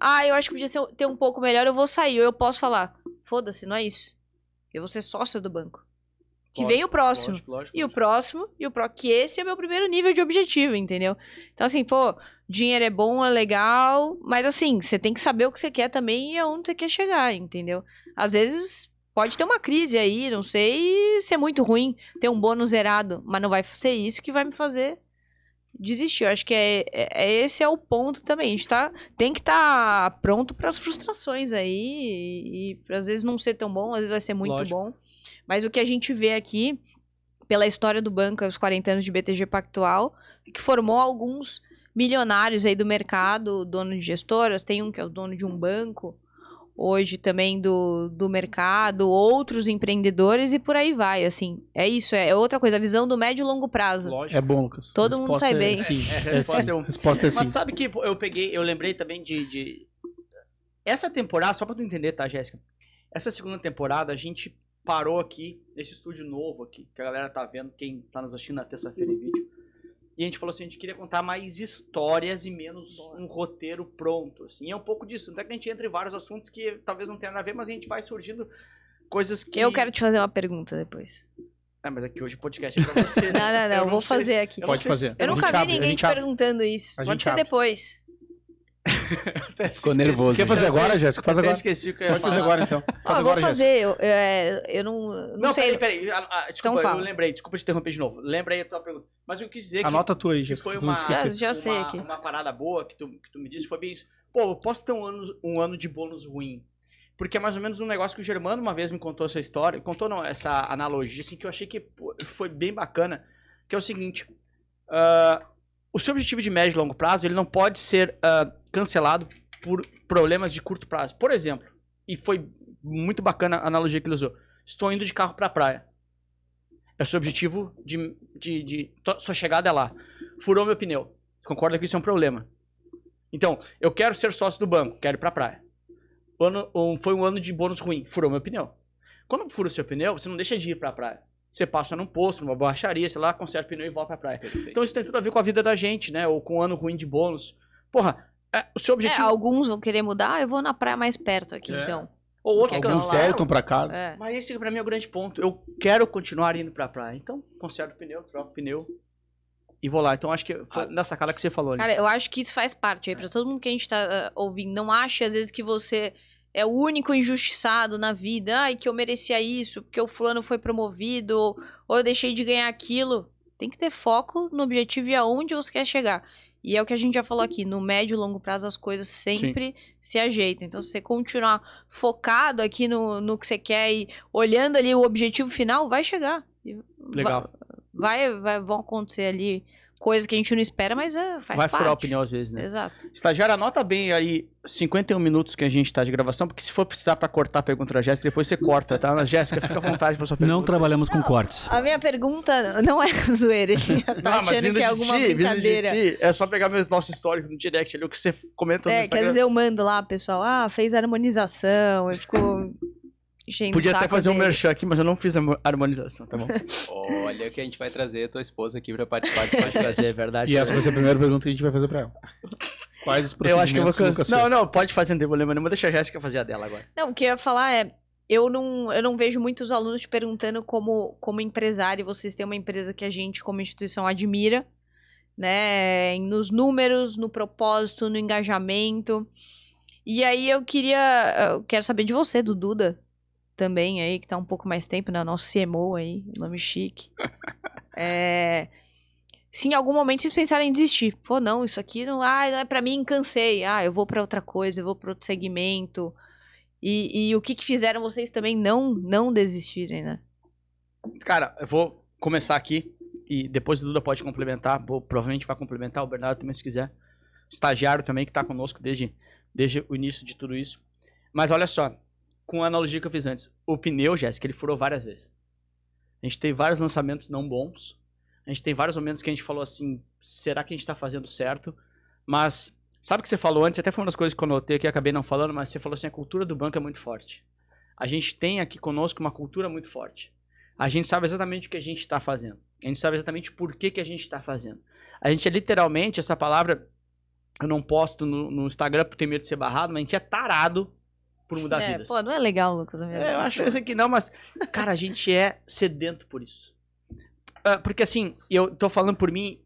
Ah, eu acho que podia ser- ter um pouco melhor, eu vou sair. Ou eu posso falar: Foda-se, não é isso. Eu vou ser sócio do banco. Que vem o próximo. E o próximo, e o pró que esse é meu primeiro nível de objetivo, entendeu? Então, assim, pô, dinheiro é bom, é legal, mas assim, você tem que saber o que você quer também e aonde você quer chegar, entendeu? Às vezes pode ter uma crise aí, não sei, ser muito ruim, ter um bônus zerado, mas não vai ser isso que vai me fazer desistir. Eu acho que é, é- é- esse é o ponto também. A gente tá, tem que estar pronto para as frustrações aí e, e às vezes não ser tão bom, às vezes vai ser muito Lógico. bom. Mas o que a gente vê aqui, pela história do banco, os 40 anos de BTG Pactual, que formou alguns milionários aí do mercado, dono de gestoras, tem um que é o dono de um banco, hoje também do, do mercado, outros empreendedores e por aí vai, assim. É isso, é outra coisa, a visão do médio e longo prazo. Lógico. É bom, Lucas. Todo mundo sai é bem. Sim, É, a é, resposta sim. é um- Resposta é sim. Mas sabe que eu peguei, eu lembrei também de, de- Essa temporada, só pra tu entender, tá, Jéssica? Essa segunda temporada a gente parou aqui, nesse estúdio novo aqui, que a galera tá vendo, quem tá nos assistindo na terça-feira em vídeo. E a gente falou assim, a gente queria contar mais histórias e menos um roteiro pronto, assim. É um pouco disso, até que a gente entra em vários assuntos que talvez não tenha nada a ver, mas a gente vai surgindo coisas que... Eu quero te fazer uma pergunta depois. Ah, mas aqui hoje o podcast é pra você, né? Não, não, não, eu vou fazer se- aqui. Pode se- fazer. Eu nunca vi ninguém te abre. perguntando isso. A Pode ser abre. depois. Ficou nervoso. Quer fazer já. agora, Jéssica? Faz agora. esqueci o que eu ia Pode fazer agora, então. Ah, Faz eu vou agora, Jéssica. fazer, eu, é, eu não, não, Não, sei. peraí, peraí. Ah, ah, desculpa, Então eu fala. lembrei. Desculpa te interromper de novo. Lembra aí a tua pergunta. Mas eu quis dizer que Anota a tua aí, Jéssica. foi não uma. Já- já sei uma, aqui. uma parada boa que tu, que tu me disse, foi bem isso. Pô, eu posso ter um ano, um ano de bônus ruim. Porque é mais ou menos um negócio que o Germano uma vez me contou essa história, contou não, essa analogia, assim, que eu achei que pô, foi bem bacana, que é o seguinte, ah, o seu objetivo de médio e longo prazo, ele não pode ser ah, cancelado por problemas de curto prazo. Por exemplo, e foi muito bacana a analogia que ele usou, estou indo de carro pra praia. É o seu objetivo de, de, de sua chegada é lá. Furou meu pneu. Concorda que isso é um problema. Então, eu quero ser sócio do banco, quero ir pra praia. O ano- um- foi um ano de bônus ruim, furou meu pneu. Quando fura o seu pneu, você não deixa de ir pra praia. Você passa num posto, numa borracharia, sei lá, conserta o pneu e volta pra praia. Perfeito. Então isso tem tudo a ver com a vida da gente, né? Ou com um ano ruim de bônus. Porra, é, o seu É, objetivo. alguns vão querer mudar, ah, eu vou na praia mais perto aqui, É. então. ou outros Alguns voltam pra casa. É. Mas esse pra mim é o grande ponto. Eu quero continuar indo pra praia. Então, conserto o pneu, troco o pneu e vou lá. Então acho que foi nessa cara que você falou ali. Cara, eu acho que isso faz parte aí pra todo mundo que a gente tá ah, ouvindo. Não ache, às vezes, que você é o único injustiçado na vida. Ai, que eu merecia isso, porque o fulano foi promovido, ou, ou eu deixei de ganhar aquilo. Tem que ter foco no objetivo e aonde você quer chegar. E é o que a gente já falou aqui, no médio e longo prazo as coisas sempre se ajeitam. Então, se você continuar focado aqui no, no que você quer e olhando ali o objetivo final, vai chegar. Legal. Vai, vai, vão acontecer ali coisas que a gente não espera, mas é, faz Vai parte. furar o pneu às vezes, né? Exato. Estagiário, anota bem aí 51 minutos que a gente tá de gravação, porque se for precisar pra cortar a pergunta da Jéssica, depois você corta, tá? Mas Jéssica, fica à vontade pra sua pergunta. Não trabalhamos com cortes. A minha pergunta não é zoeira, tá Não, mas achando vindo que é de alguma ti, brincadeira. ti, é só pegar meus nosso histórico no direct ali, o que você comenta no É, que às Instagram. vezes eu mando lá, pessoal, ah, fez harmonização, eu fico enchendo Podia até fazer um dele. merchan aqui, mas eu não fiz a harmonização, tá bom? Olha que a gente vai trazer a tua esposa aqui pra participar de Pode fazer, é verdade. E essa vai ser a primeira pergunta que a gente vai fazer pra ela. Quais os eu acho que eu vou procedimentos Lucas Não, fez? não, pode fazer, não tem problema nenhum. Deixa a Jéssica fazer a dela agora. Não, o que eu ia falar é, eu não, eu não vejo muitos alunos te perguntando como, como empresário, vocês têm uma empresa que a gente, como instituição, admira, né? Nos números, no propósito, no engajamento. E aí eu queria. Eu quero saber de você, do Duda, também aí, que tá um pouco mais tempo, né? Nosso CMO aí, nome chique. É. Se em algum momento vocês pensarem em desistir, pô, não, isso aqui não, ah, não é pra mim, cansei. Ah, eu vou pra outra coisa, eu vou pra outro segmento. E, e o que, que fizeram vocês também não não desistirem, né? Cara, eu vou começar aqui e depois o Duda pode complementar. Vou, provavelmente vai complementar, o Bernardo também, se quiser. Estagiário também, que tá conosco desde, desde o início de tudo isso. Mas olha só, com a analogia que eu fiz antes, o pneu, Jéssica, ele furou várias vezes. A gente teve vários lançamentos não bons. A gente tem vários momentos que a gente falou assim: será que a gente tá fazendo certo? Mas, sabe o que você falou antes? Até foi uma das coisas que eu notei que acabei não falando, mas você falou assim: a cultura do banco é muito forte. A gente tem aqui conosco uma cultura muito forte. A gente sabe exatamente o que a gente está fazendo. A gente sabe exatamente por que, que a gente está fazendo. A gente é literalmente, essa palavra, eu não posto no, no Instagram por ter medo de ser barrado, mas a gente é tarado por mudar É, vidas. pô, não é legal, Lucas. É, eu acho esse aqui não, mas, cara, a gente é sedento por isso. Ah, porque assim, eu tô falando por mim,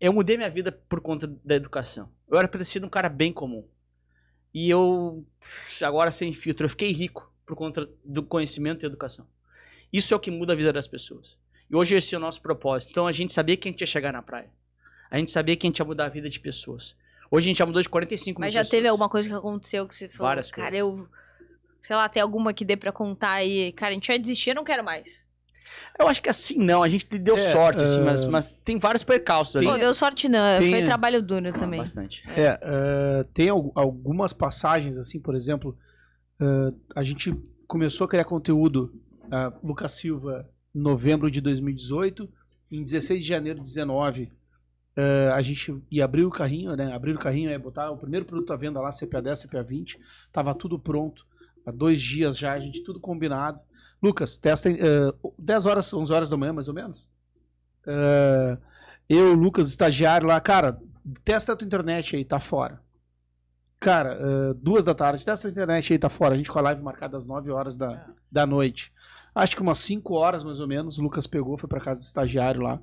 eu mudei minha vida por conta da educação. Eu era pra ter sido um cara bem comum. E eu, agora sem filtro, eu fiquei rico por conta do conhecimento e educação. Isso é o que muda a vida das pessoas. E hoje esse é o nosso propósito. Então a gente sabia que a gente ia chegar na praia. A gente sabia que a gente ia mudar a vida de pessoas. Hoje a gente já mudou de 45 Mas mil já teve pessoas. alguma coisa que aconteceu que você falou, Várias cara, coisas. eu. Sei lá, tem alguma que dê pra contar aí. Cara, a gente vai desistir, eu não quero mais. Eu acho que assim não, a gente deu É, sorte, assim, ah, mas, mas tem vários percalços ali. Pô, deu sorte não, tem- foi trabalho duro Ah, também. Bastante. É, eh, tem al- algumas passagens, assim, por exemplo, eh, a gente começou a criar conteúdo, Lucas Silva, em novembro de 2018, em 16 de janeiro de 19, eh, a gente ia abrir o carrinho, né, abrir o carrinho, ia botar o primeiro produto à venda lá, CPA 10, CPA 20, tava tudo pronto, há dois dias já, a gente tudo combinado. Lucas, testa, eh, 10 horas, 11 horas da manhã, mais ou menos. Eh, eu, Lucas, estagiário lá, cara, testa a tua internet aí, tá fora. Cara, eh, duas da tarde, testa a tua internet aí, tá fora. A gente com a live marcada às 9 horas da, da noite. Acho que umas 5 horas, mais ou menos, o Lucas pegou, foi pra casa do estagiário lá.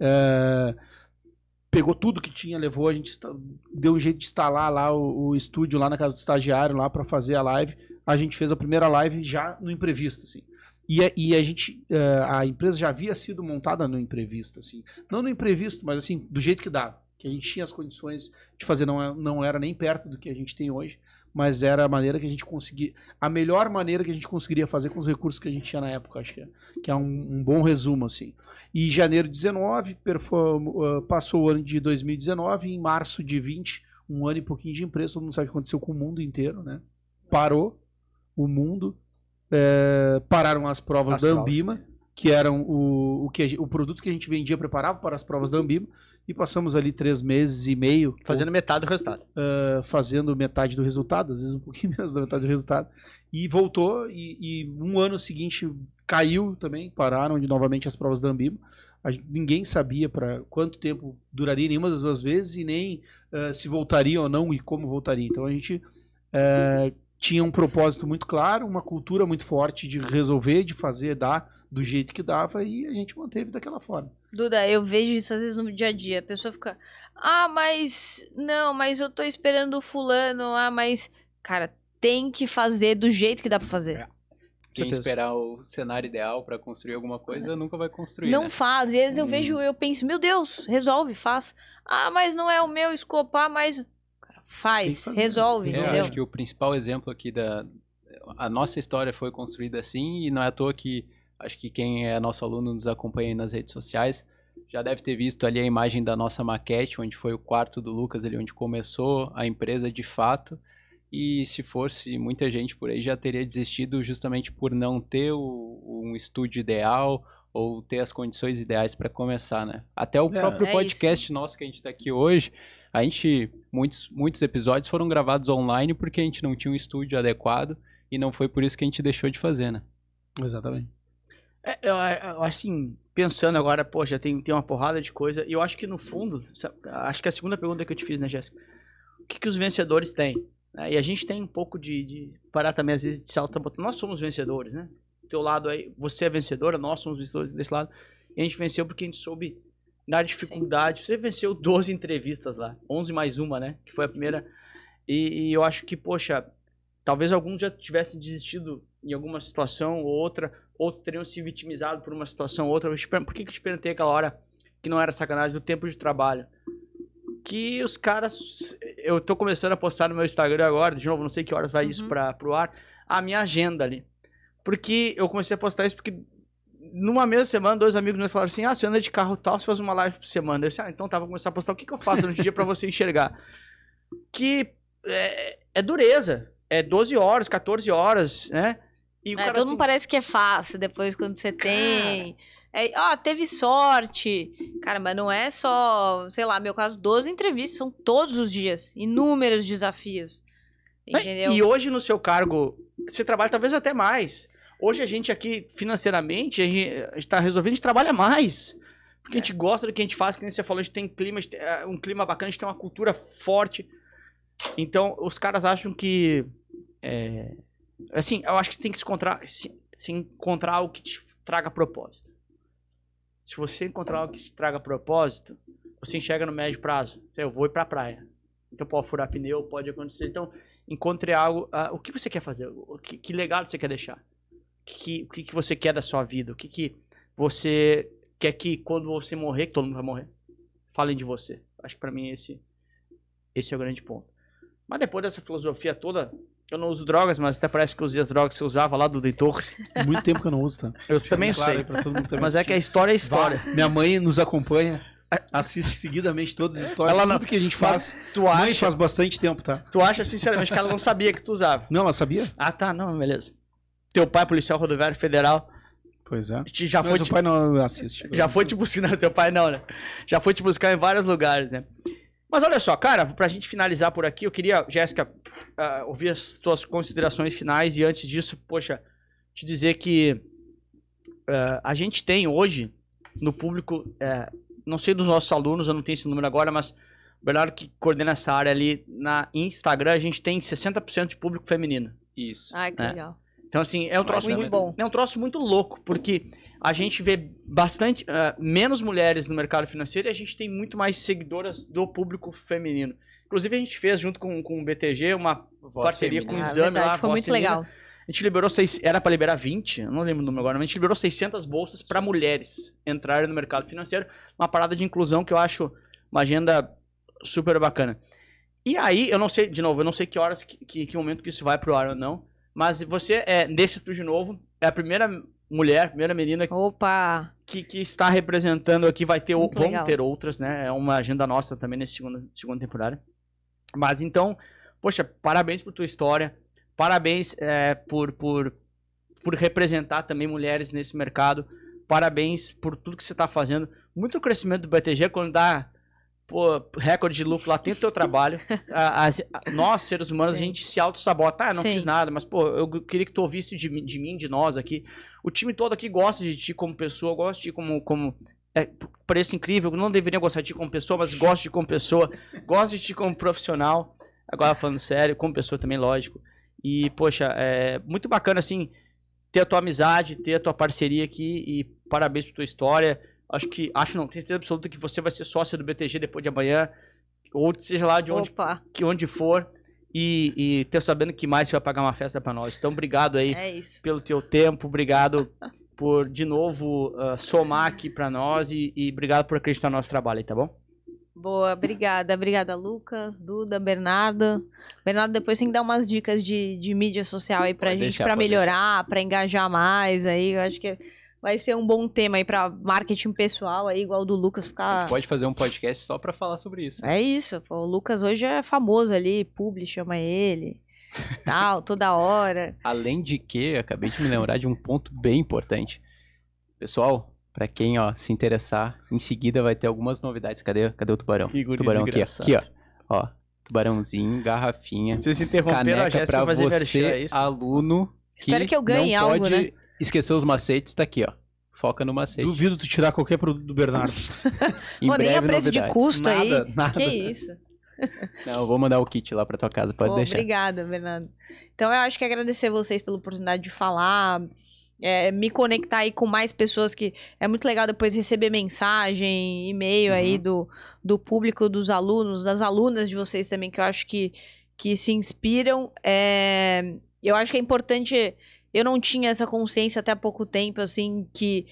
Eh, pegou tudo que tinha, levou, a gente deu um jeito de instalar lá o, o estúdio lá na casa do estagiário lá para fazer a live. A gente fez a primeira live já no imprevisto, assim. E, a- e a gente, eh, a empresa já havia sido montada no imprevisto, assim. Não no imprevisto, mas assim, do jeito que dava. Que a gente tinha as condições de fazer, não, é- não era nem perto do que a gente tem hoje, mas era a maneira que a gente conseguia, a melhor maneira que a gente conseguiria fazer com os recursos que a gente tinha na época, acho que é, que é um, um bom resumo, assim. E em janeiro de 19, perfo- ah, passou o ano de 2019, e em março de 20, um ano e pouquinho de empresa, todo mundo sabe o que aconteceu com o mundo inteiro, né? Parou o mundo, eh, pararam as provas As da provas. Ambima, que eram o, o, que o produto que a gente vendia preparava para as provas da Ambima, e passamos ali três meses e meio Fazendo metade do resultado. uh, fazendo metade do resultado, às vezes um pouquinho menos da metade do resultado, e voltou, e, e um ano seguinte caiu também, pararam de novamente as provas da Ambima. Gente- ninguém sabia para quanto tempo duraria nenhuma das duas vezes e nem uh, se voltaria ou não e como voltaria. Então a gente uh, tinha um propósito muito claro, uma cultura muito forte de resolver, de fazer, dar do jeito que dava e a gente manteve daquela forma. Duda, eu vejo isso às vezes no dia a dia. A pessoa fica, ah, mas. Não, mas eu tô esperando o fulano. Ah, mas. Cara, tem que fazer do jeito que dá pra fazer. Quem certeza. esperar o cenário ideal pra construir alguma coisa nunca vai construir. não né? faz. Às vezes eu Hum. vejo, eu penso, meu Deus, resolve, faz. Ah, mas não é o meu escopo, ah, mas. Cara, faz, resolve, É, eu entendeu? acho que o principal exemplo aqui da. A nossa história foi construída assim, e não é à toa que acho que quem é nosso aluno nos acompanha aí nas redes sociais já deve ter visto ali a imagem da nossa maquete, onde foi o quarto do Lucas, ali onde começou a empresa de fato. E se fosse muita gente por aí já teria desistido justamente por não ter o- um estúdio ideal ou ter as condições ideais para começar, né? Até o É. próprio É podcast nosso que a gente está aqui hoje, a gente muitos muitos episódios foram gravados online porque a gente não tinha um estúdio adequado e não foi por isso que a gente deixou de fazer, né? Exatamente. É, eu, eu, assim, pensando agora, poxa, tem, tem uma porrada de coisa. E eu acho que no fundo, acho que a segunda pergunta que eu te fiz, né, Jéssica? O que, que os vencedores têm? né? E a gente tem um pouco de, de parar também, às vezes, de se Nós somos vencedores, né? Do teu lado aí, você é vencedora, nós somos vencedores desse lado. E a gente venceu porque a gente soube, na dificuldade. Você venceu 12 entrevistas lá, 11 mais uma, né? Que foi a primeira. E, e eu acho que, poxa, talvez alguns já tivessem desistido em alguma situação ou outra, outros teriam se vitimizado por uma situação ou outra. Por que, que eu te perguntei aquela hora que não era sacanagem do tempo de trabalho? Que os caras. Eu tô começando a postar no meu Instagram agora, de novo, não sei que horas vai isso Uhum. para pro ar, a minha agenda ali. Porque eu comecei a postar isso porque numa mesma semana, dois amigos meus falaram assim: ah, você anda de carro tal, você faz uma live por semana. Eu disse, ah, então tá, vou começar a postar o que, que eu faço durante o dia pra você enxergar. Que é, é dureza. É 12 horas, 14 horas, né? E o É, cara todo assim, mundo parece que é fácil depois quando você tem. É, ó, teve sorte. Cara, mas não é só, sei lá, meu caso, 12 entrevistas, são todos os dias. Inúmeros desafios. Né? Entendeu? E hoje no seu cargo, você trabalha talvez até mais. Hoje a gente aqui, financeiramente, a gente, a gente tá resolvendo, a gente trabalha mais. Porque a gente gosta do que a gente faz, que nem você falou, a gente tem clima, gente tem, é, um clima bacana, a gente tem uma cultura forte. Então, os caras acham que. é, assim, eu acho que tem que se encontrar, se, se encontrar algo que te traga propósito. Se você encontrar algo que te traga propósito, você enxerga no médio prazo. Eu vou ir pra praia. Então pode furar pneu, pode acontecer. Então, encontre algo. ah, o que você quer fazer? O que, que legado você quer deixar? O que, que, que você quer da sua vida? O que, que você quer que quando você morrer, que todo mundo vai morrer, falem de você? Acho que pra mim esse, esse é o grande ponto. Mas depois dessa filosofia toda, eu não uso drogas, mas até parece que eu usei as drogas que você usava lá do Dei Torres. Muito tempo que eu não uso, tá? Eu também Claro sei. Mas é que a assistir. história é história. Vá, Minha mãe nos acompanha, assiste seguidamente todas as histórias, Ela não- tudo que a gente faz. Tu Mãe acha, faz bastante tempo, tá? tu acha sinceramente que ela não sabia que tu usava? Não, ela sabia? Ah, tá, não, beleza. Teu pai, policial rodoviário federal, Pois é. te- já Mas foi o te pai não assiste. Já foi te buscar, não, teu pai não, né? Já foi te buscar em vários lugares, né? Mas olha só, cara, pra gente finalizar por aqui, eu queria, Jéssica, ah, ouvir as tuas considerações finais e antes disso, poxa, te dizer que ah, a gente tem hoje no público, eh, não sei dos nossos alunos, eu não tenho esse número agora, mas o Bernardo que coordena essa área ali na Instagram, a gente tem 60% de público feminino. Isso. Ai, que É. legal. Então, assim, é um troço Muito muito, bom. É um troço muito louco, porque a gente vê bastante, ah, menos mulheres no mercado financeiro e a gente tem muito mais seguidoras do público feminino. Inclusive, a gente fez, junto com, com o BTG, uma Voz parceria com o Ah, Exame verdade, lá. foi muito legal. A gente liberou, seis, era para liberar 20, eu não lembro o número agora, mas a gente liberou 600 bolsas para mulheres entrarem no mercado financeiro. Uma parada de inclusão que eu acho uma agenda super bacana. E aí, eu não sei, de novo, eu não sei que horas, que, que, que momento que isso vai pro ar ou não, mas você, é, nesse estúdio novo, é a primeira mulher, primeira menina Opa! que, que está representando aqui, vai ter, Muito vão legal. ter outras, né? É uma agenda nossa também nesse segundo, segunda temporada. Mas então, poxa, parabéns por tua história, parabéns é, por, por, por representar também mulheres nesse mercado, parabéns por tudo que você está fazendo. Muito crescimento do BTG, quando dá pô, recorde de lucro lá, tem o teu trabalho. A- a- nós, seres humanos, a Sim. gente se auto-sabota. Ah, não Sim. fiz nada, mas, pô, eu queria que tu ouvisse de, mim- de mim, de nós aqui. O time todo aqui gosta de ti como pessoa, gosta de ti como. como é, parece incrível, não deveria gostar de ti como pessoa, mas gosta de ti como pessoa, gosta de ti como profissional. Agora falando sério, como pessoa também, lógico. E, poxa, é muito bacana, assim, ter a tua amizade, ter a tua parceria aqui e parabéns por tua história. Acho que, acho não, tenho certeza absoluta que você vai ser sócia do BTG depois de amanhã, ou seja lá de onde, Opa! que onde for, e, e ter sabendo que mais você vai pagar uma festa pra nós. Então, obrigado aí É pelo teu tempo, obrigado por de novo ah, somar aqui pra nós e, e obrigado por acreditar no nosso trabalho aí, tá bom? Boa, obrigada. Obrigada, Lucas, Duda, Bernardo. Bernardo, depois tem que dar umas dicas de, de mídia social aí pra Pode gente, deixar, pra pode melhorar, pra engajar mais aí. Eu acho que vai ser um bom tema aí pra marketing pessoal aí, igual o do Lucas ficar... Pode fazer um podcast só pra falar sobre isso. É isso, pô, o Lucas hoje é famoso ali, publi chama ele, tal, toda hora. Além de que, acabei de me lembrar de um ponto bem importante. Pessoal, pra quem ó, se interessar, em seguida vai ter algumas novidades. Cadê, cadê o tubarão? Que tubarão aqui, ó. aqui, ó. Ó, tubarãozinho, garrafinha, Vocês interromperam a caneca Jéssica pra fazer merchan, você, é isso? aluno, que Espero que eu ganhe não algo, pode né? esquecer os macetes, tá aqui, ó. Foca no macete. Duvido tu tirar qualquer produto do Bernardo. Em Pô, nem a preço de novidades. custo aí. Nada, nada. Que isso. Não, eu vou mandar o kit lá pra tua casa, pode Pô, deixar. Obrigada, Bernardo. Então eu acho que agradecer vocês pela oportunidade de falar, é, me conectar aí com mais pessoas que é muito legal depois receber mensagem, e-mail aí Uhum. do, do público, dos alunos, das alunas de vocês também, que eu acho que, que se inspiram. É, eu acho que é importante. Eu não tinha essa consciência até há pouco tempo, assim, que,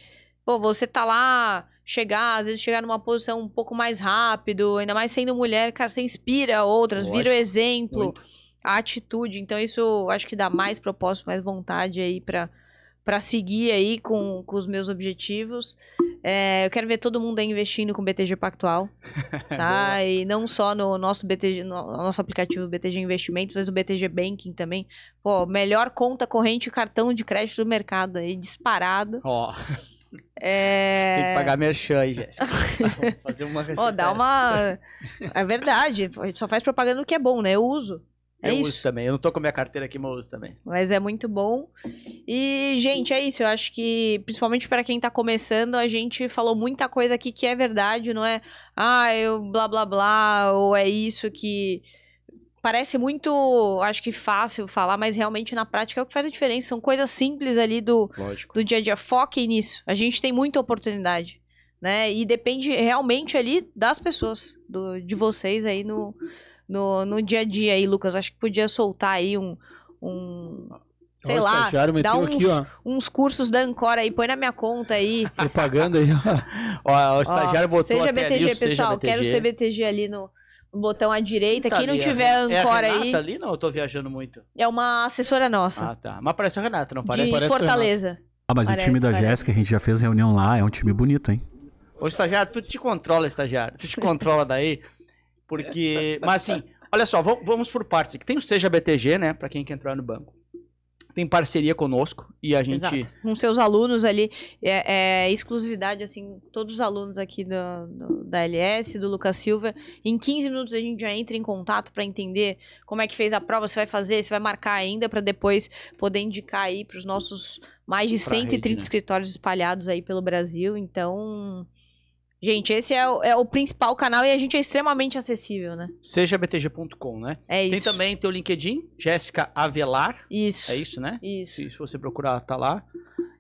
pô, você tá lá, chegar, às vezes chegar numa posição um pouco mais rápido, ainda mais sendo mulher, cara, você inspira outras, vira o Lógico, exemplo muito. a atitude. Então, isso acho que dá mais propósito, mais vontade aí pra, pra seguir aí com, com os meus objetivos. É, eu quero ver todo mundo aí investindo com BTG Pactual, tá? e não só no nosso BTG, no nosso aplicativo BTG Investimentos, mas o BTG Banking também. Pô, melhor conta corrente e cartão de crédito do mercado aí, disparado. Ó, É... tem que pagar merchan aí, Jéssica. Vou fazer uma receita. Ó, dá uma... É verdade, a gente só faz propaganda do que é bom, né? Eu uso. É Eu isso. uso também. Eu não tô com a minha carteira aqui, mas eu uso também. Mas é muito bom. E, gente, é isso. Eu acho que, principalmente para quem tá começando, a gente falou muita coisa aqui que é verdade, não é? Ah, eu blá blá blá, ou é isso que. Parece muito, acho que fácil falar, mas realmente na prática é o que faz a diferença. São coisas simples ali do, Lógico. do dia a dia. Foquem nisso. A gente tem muita oportunidade, né? E depende realmente ali das pessoas, do, de vocês aí no, no, no dia a dia aí, Lucas. Acho que podia soltar aí um. um sei Ó, o lá, dá uns, aqui, ó. uns cursos da Ancora aí, põe na minha conta aí. Propaganda aí, ó. Ó, o Ó, estagiário botou seja BTG, ali, o seja pessoal. BTG. Quero ser BTG ali no botão à direita. Tá Quem não ali, tiver Ren- Ancora é a Renata aí, ali? Não, eu tô viajando muito. é uma assessora nossa. Ah, tá. Mas parece a Renata, não parece? de parece Fortaleza. Ah, mas Parece, o time da parece. Jéssica, a gente já fez reunião lá, é um time bonito, hein? Ô, estagiário, tu te controla, estagiário. Tu te controla daí. Porque. Mas assim, olha só, vamos, por partes. aqui. Tem o Seja BTG, né? Pra quem quer entrar no banco. Tem parceria conosco e a gente. Exato. Com seus alunos ali, é, é exclusividade, assim, todos os alunos aqui do, do- da LS, do Lucas Silva. Em 15 minutos a gente já entra em contato para entender como é que fez a prova, se vai fazer, se vai marcar ainda, para depois poder indicar aí para os nossos mais de Pra 130 rede, né? escritórios espalhados aí pelo Brasil. Então, Gente, esse é o, é o principal canal e a gente é extremamente acessível, né? Sejabtg.com, né? É Tem isso. também teu LinkedIn, Jéssica Avelar. Isso. É isso, né? Isso. Se, se você procurar, tá lá.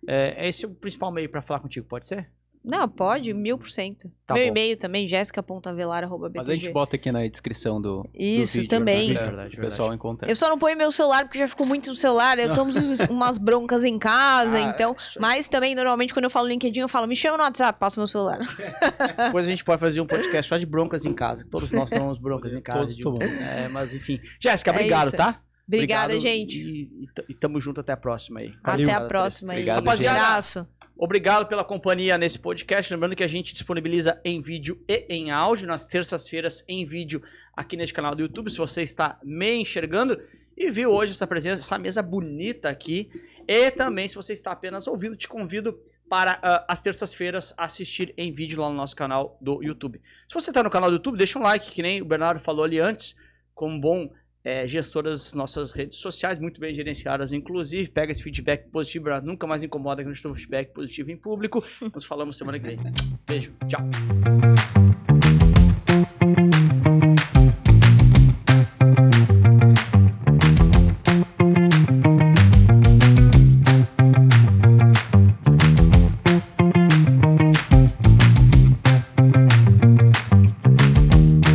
É, esse é o principal meio pra falar contigo, pode ser? Não, pode, mil por cento. Tá Meu bom. e-mail também, jéssica.avelar.btg. Mas a gente bota aqui na descrição do, do Isso, vídeo. também. Né? Verdade, verdade. O pessoal encontrar. Eu só não ponho meu celular porque já ficou muito no celular. Eu tomo umas broncas em casa, Ah, então. isso aí. Mas também, normalmente, quando eu falo LinkedIn, eu falo, me chama no WhatsApp, passo meu celular. Depois a gente pode fazer um podcast só de broncas em casa. Todos nós tomamos broncas em casa. Todos de- tomamos. É, mas enfim. Jéssica, É obrigado, isso. tá? Obrigada, Obrigado gente. E, e, e tamo junto até a próxima aí. Até Valeu. a próxima aí. Obrigado, Rapaziada. Obrigado pela companhia nesse podcast. Lembrando que a gente disponibiliza em vídeo e em áudio nas terças-feiras em vídeo aqui neste canal do YouTube. Se você está me enxergando e viu hoje essa presença, essa mesa bonita aqui. E também, se você está apenas ouvindo, te convido para ah, as terças-feiras assistir em vídeo lá no nosso canal do YouTube. Se você está no canal do YouTube, deixa um like, que nem o Bernardo falou ali antes, como bom é, gestor das nossas redes sociais, muito bem gerenciadas, inclusive. Pega esse feedback positivo. Nunca mais incomoda que a gente um feedback positivo em público. Nos falamos semana que vem. Beijo, tchau.